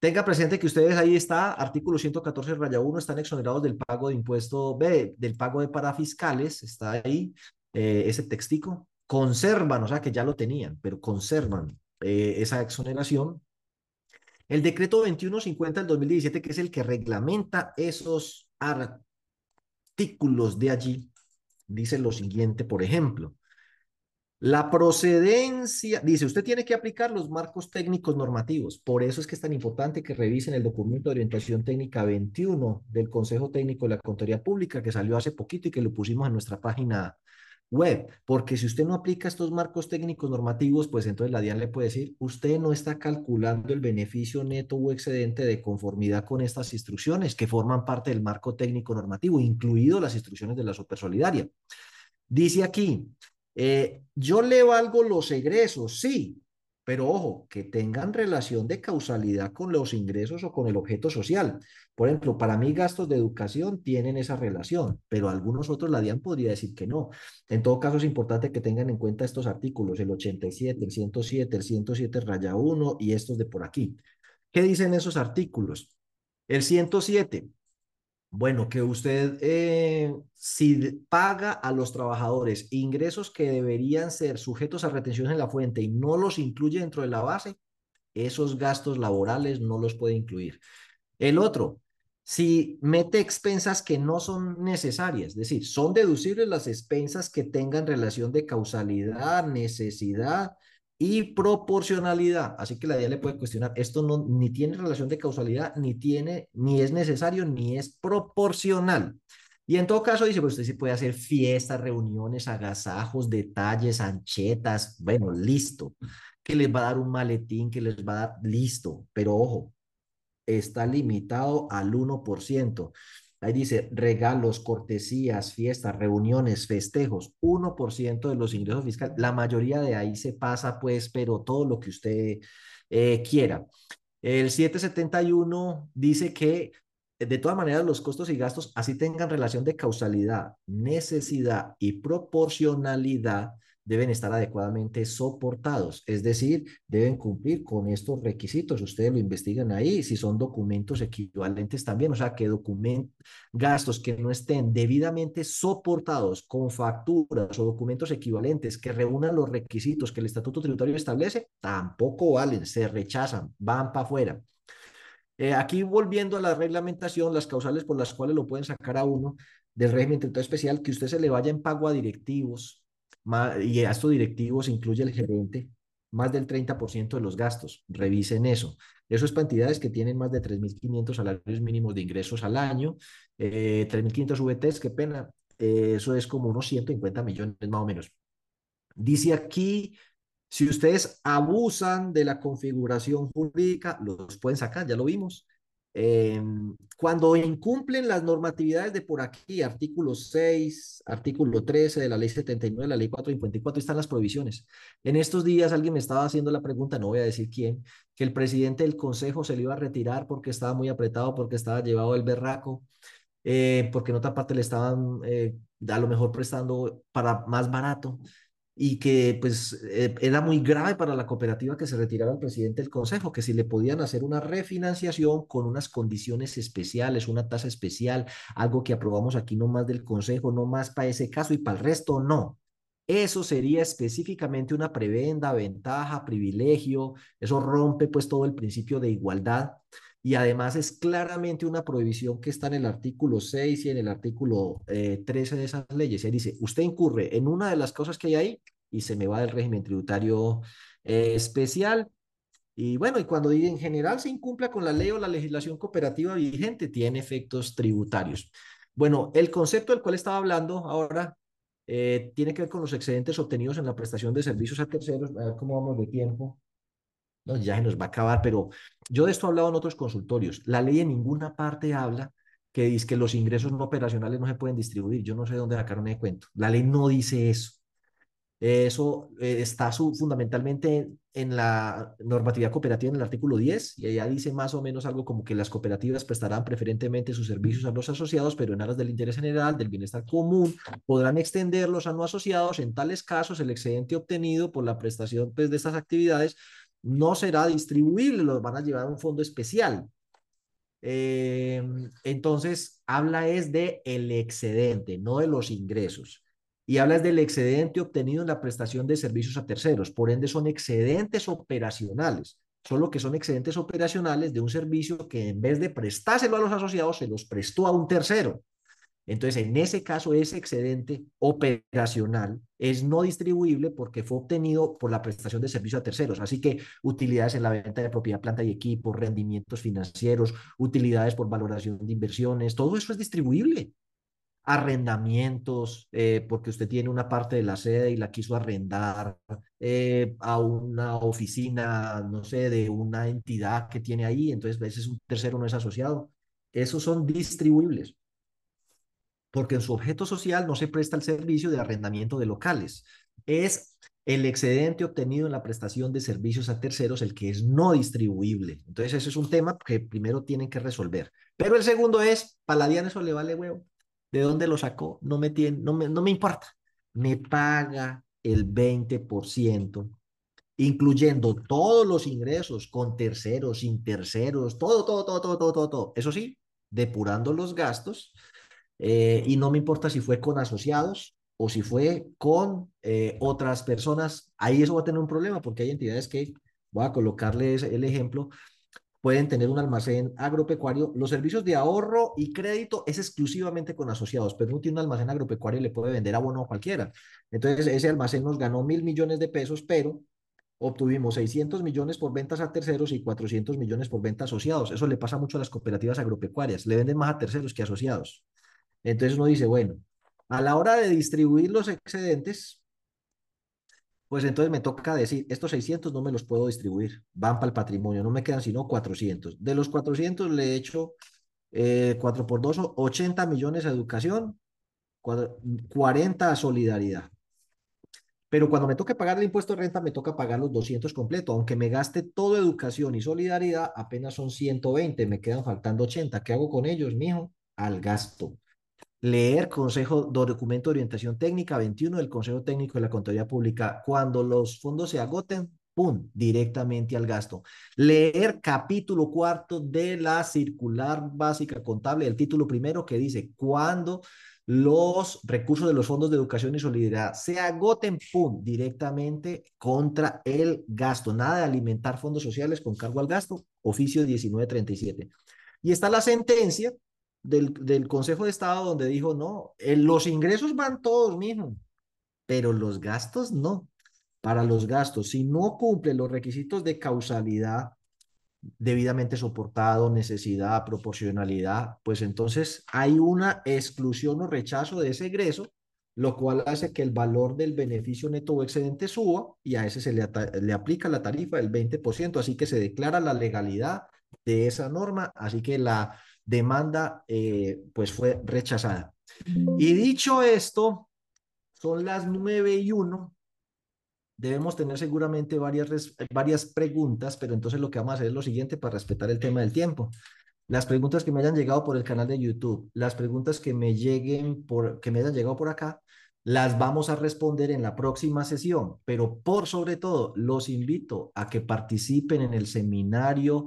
[SPEAKER 1] Tenga presente que ustedes ahí está, artículo 114, raya 1, están exonerados del pago de impuesto B, del pago de parafiscales, está ahí eh, ese textico. Conservan, o sea que ya lo tenían, pero conservan eh, esa exoneración el decreto 2150 del 2017, que es el que reglamenta esos artículos de allí, dice lo siguiente, por ejemplo, la procedencia, dice, usted tiene que aplicar los marcos técnicos normativos. Por eso es que es tan importante que revisen el documento de orientación técnica 21 del Consejo Técnico de la Contaduría Pública que salió hace poquito y que lo pusimos en nuestra página web, porque si usted no aplica estos marcos técnicos normativos, pues entonces la DIAN le puede decir, usted no está calculando el beneficio neto o excedente de conformidad con estas instrucciones que forman parte del marco técnico normativo, incluido las instrucciones de la supersolidaria. Dice aquí, eh, yo le valgo los egresos, sí, pero ojo, que tengan relación de causalidad con los ingresos o con el objeto social. Por ejemplo, para mí gastos de educación tienen esa relación, pero algunos otros la DIAN podría decir que no. En todo caso, es importante que tengan en cuenta estos artículos, el 87, el 107, el 107 raya 1 y estos de por aquí. ¿Qué dicen esos artículos? El 107, bueno, que usted, eh, si paga a los trabajadores ingresos que deberían ser sujetos a retención en la fuente y no los incluye dentro de la base, esos gastos laborales no los puede incluir. El otro, si mete expensas que no son necesarias, es decir, son deducibles las expensas que tengan relación de causalidad, necesidad y proporcionalidad. Así que la DIA le puede cuestionar, esto no, ni tiene relación de causalidad, ni tiene, ni es necesario, ni es proporcional. Y en todo caso dice, pues usted sí puede hacer fiestas, reuniones, agasajos, detalles, anchetas, bueno, listo. Que les va a dar un maletín, que les va a dar, listo. Pero ojo, está limitado al 1%. Ahí dice regalos, cortesías, fiestas, reuniones, festejos, 1% de los ingresos fiscales. La mayoría de ahí se pasa, pues, pero todo lo que usted eh, quiera. El 771 dice que de todas maneras los costos y gastos, así tengan relación de causalidad, necesidad y proporcionalidad, deben estar adecuadamente soportados, es decir, deben cumplir con estos requisitos. Ustedes lo investigan ahí, si son documentos equivalentes también, o sea, que documentos, gastos que no estén debidamente soportados con facturas o documentos equivalentes que reúnan los requisitos que el Estatuto Tributario establece, tampoco valen, se rechazan, van para afuera. Eh, aquí volviendo a la reglamentación, las causales por las cuales lo pueden sacar a uno del régimen tributario especial, que usted se le vaya en pago a directivos, y a estos directivos incluye el gerente, más del 30% de los gastos. Revisen eso. Eso es para que tienen más de 3.500 salarios mínimos de ingresos al año, eh, 3.500 VTs, qué pena. Eh, eso es como unos 150 millones más o menos. Dice aquí, si ustedes abusan de la configuración jurídica, los pueden sacar, ya lo vimos. Eh, cuando incumplen las normatividades de por aquí, artículo 6, artículo 13 de la ley 79, la ley 454, están las provisiones. En estos días alguien me estaba haciendo la pregunta, no voy a decir quién, que el presidente del consejo se le iba a retirar porque estaba muy apretado, porque estaba llevado el berraco, eh, porque en otra parte le estaban eh, a lo mejor prestando para más barato y que pues eh, era muy grave para la cooperativa que se retirara el presidente del consejo, que si le podían hacer una refinanciación con unas condiciones especiales, una tasa especial, algo que aprobamos aquí no más del consejo, no más para ese caso y para el resto no. Eso sería específicamente una prebenda, ventaja, privilegio, eso rompe pues todo el principio de igualdad y además es claramente una prohibición que está en el artículo 6 y en el artículo 13 eh, de esas leyes. Y dice, usted incurre en una de las cosas que hay ahí y se me va del régimen tributario eh, especial. Y bueno, y cuando en general se incumpla con la ley o la legislación cooperativa vigente, tiene efectos tributarios. Bueno, el concepto del cual estaba hablando ahora eh, tiene que ver con los excedentes obtenidos en la prestación de servicios a terceros. A ver cómo vamos de tiempo no, ya se nos va a acabar, pero yo de esto he hablado en otros consultorios. La ley en ninguna parte habla que dice que los ingresos no operacionales no se pueden distribuir. Yo no sé dónde sacaron ese cuento. La ley no dice eso. Eso eh, está fundamentalmente en la normatividad cooperativa en el artículo 10 y allá dice más o menos algo como que las cooperativas prestarán preferentemente sus servicios a los asociados, pero en aras del interés general, del bienestar común, podrán extenderlos a no asociados. En tales casos, el excedente obtenido por la prestación pues, de estas actividades no será distribuible, los van a llevar a un fondo especial. Eh, entonces, habla es de el excedente, no de los ingresos. Y hablas del excedente obtenido en la prestación de servicios a terceros. Por ende, son excedentes operacionales. Solo que son excedentes operacionales de un servicio que en vez de prestárselo a los asociados, se los prestó a un tercero. Entonces, en ese caso, ese excedente operacional es no distribuible porque fue obtenido por la prestación de servicio a terceros. Así que utilidades en la venta de propiedad, planta y equipo, rendimientos financieros, utilidades por valoración de inversiones, todo eso es distribuible. Arrendamientos, eh, porque usted tiene una parte de la sede y la quiso arrendar eh, a una oficina, no sé, de una entidad que tiene ahí, entonces a veces un tercero no es asociado. Esos son distribuibles porque en su objeto social no se presta el servicio de arrendamiento de locales. Es el excedente obtenido en la prestación de servicios a terceros el que es no distribuible. Entonces, ese es un tema que primero tienen que resolver. Pero el segundo es, Paladian eso le vale huevo. ¿De dónde lo sacó? No me, tiene, no me, no me importa. Me paga el 20%, incluyendo todos los ingresos con terceros, sin terceros, todo, todo, todo, todo, todo, todo. todo. Eso sí, depurando los gastos eh, y no me importa si fue con asociados o si fue con eh, otras personas, ahí eso va a tener un problema porque hay entidades que, voy a colocarles el ejemplo, pueden tener un almacén agropecuario. Los servicios de ahorro y crédito es exclusivamente con asociados, pero no tiene un almacén agropecuario y le puede vender abono a cualquiera. Entonces, ese almacén nos ganó mil millones de pesos, pero obtuvimos 600 millones por ventas a terceros y 400 millones por ventas asociados. Eso le pasa mucho a las cooperativas agropecuarias. Le venden más a terceros que a asociados. Entonces uno dice, bueno, a la hora de distribuir los excedentes, pues entonces me toca decir, estos 600 no me los puedo distribuir, van para el patrimonio, no me quedan sino 400. De los 400 le he hecho 4 por 2, 80 millones a educación, 40 a solidaridad. Pero cuando me toque pagar el impuesto de renta, me toca pagar los 200 completos. Aunque me gaste toda educación y solidaridad, apenas son 120, me quedan faltando 80. ¿Qué hago con ellos, mijo? Al gasto. Leer Consejo Documento de Orientación Técnica 21 del Consejo Técnico de la Contaduría Pública. Cuando los fondos se agoten, ¡pum!, directamente al gasto. Leer capítulo cuarto de la circular básica contable, el título primero que dice, cuando los recursos de los fondos de educación y solidaridad se agoten, ¡pum!, directamente contra el gasto. Nada de alimentar fondos sociales con cargo al gasto, oficio 1937. Y está la sentencia del, del Consejo de Estado donde dijo, no, los ingresos van todos mismos, pero los gastos no. Para los gastos, si no cumple los requisitos de causalidad debidamente soportado, necesidad, proporcionalidad, pues entonces hay una exclusión o rechazo de ese egreso, lo cual hace que el valor del beneficio neto o excedente suba y a ese se le, le aplica la tarifa del 20%, así que se declara la legalidad de esa norma, así que la demanda eh, pues fue rechazada. Y dicho esto, son las nueve y uno. Debemos tener seguramente varias, varias preguntas, pero entonces lo que vamos a hacer es lo siguiente para respetar el tema del tiempo. Las preguntas que me hayan llegado por el canal de YouTube, las preguntas que me lleguen por, que me hayan llegado por acá, las vamos a responder en la próxima sesión, pero por sobre todo los invito a que participen en el seminario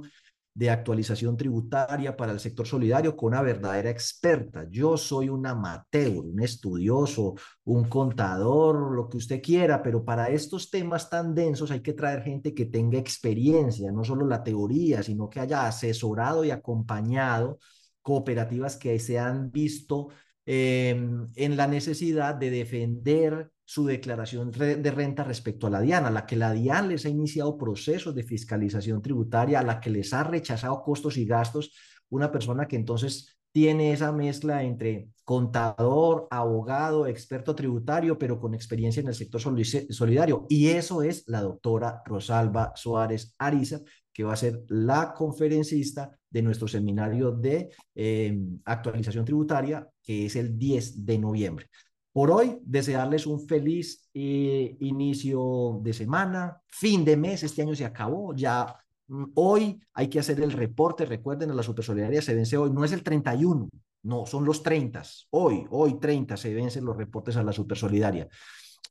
[SPEAKER 1] de actualización tributaria para el sector solidario con una verdadera experta. Yo soy un amateur, un estudioso, un contador, lo que usted quiera, pero para estos temas tan densos hay que traer gente que tenga experiencia, no solo la teoría, sino que haya asesorado y acompañado cooperativas que se han visto em, en la necesidad de defender su declaración de renta respecto a la DIAN, a la que la DIAN les ha iniciado procesos de fiscalización tributaria, a la que les ha rechazado costos y gastos, una persona que entonces tiene esa mezcla entre contador, abogado, experto tributario, pero con experiencia en el sector solidario. Y eso es la doctora Rosalba Suárez Ariza, que va a ser la conferencista de nuestro seminario de eh, actualización tributaria, que es el 10 de noviembre. Por hoy, desearles un feliz eh, inicio de semana, fin de mes, este año se acabó, ya mm, hoy hay que hacer el reporte, recuerden, a la Supersolidaria se vence hoy, no es el 31, no, son los 30, hoy, hoy 30 se vencen los reportes a la Supersolidaria.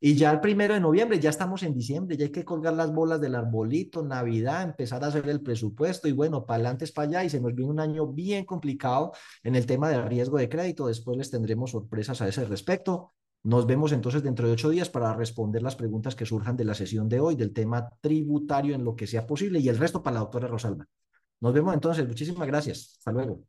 [SPEAKER 1] Y ya el primero de noviembre, ya estamos en diciembre, ya hay que colgar las bolas del arbolito, Navidad, empezar a hacer el presupuesto y bueno, para adelante es para allá y se nos viene un año bien complicado en el tema del riesgo de crédito. Después les tendremos sorpresas a ese respecto. Nos vemos entonces dentro de ocho días para responder las preguntas que surjan de la sesión de hoy, del tema tributario en lo que sea posible y el resto para la doctora Rosalba. Nos vemos entonces. Muchísimas gracias. Hasta luego.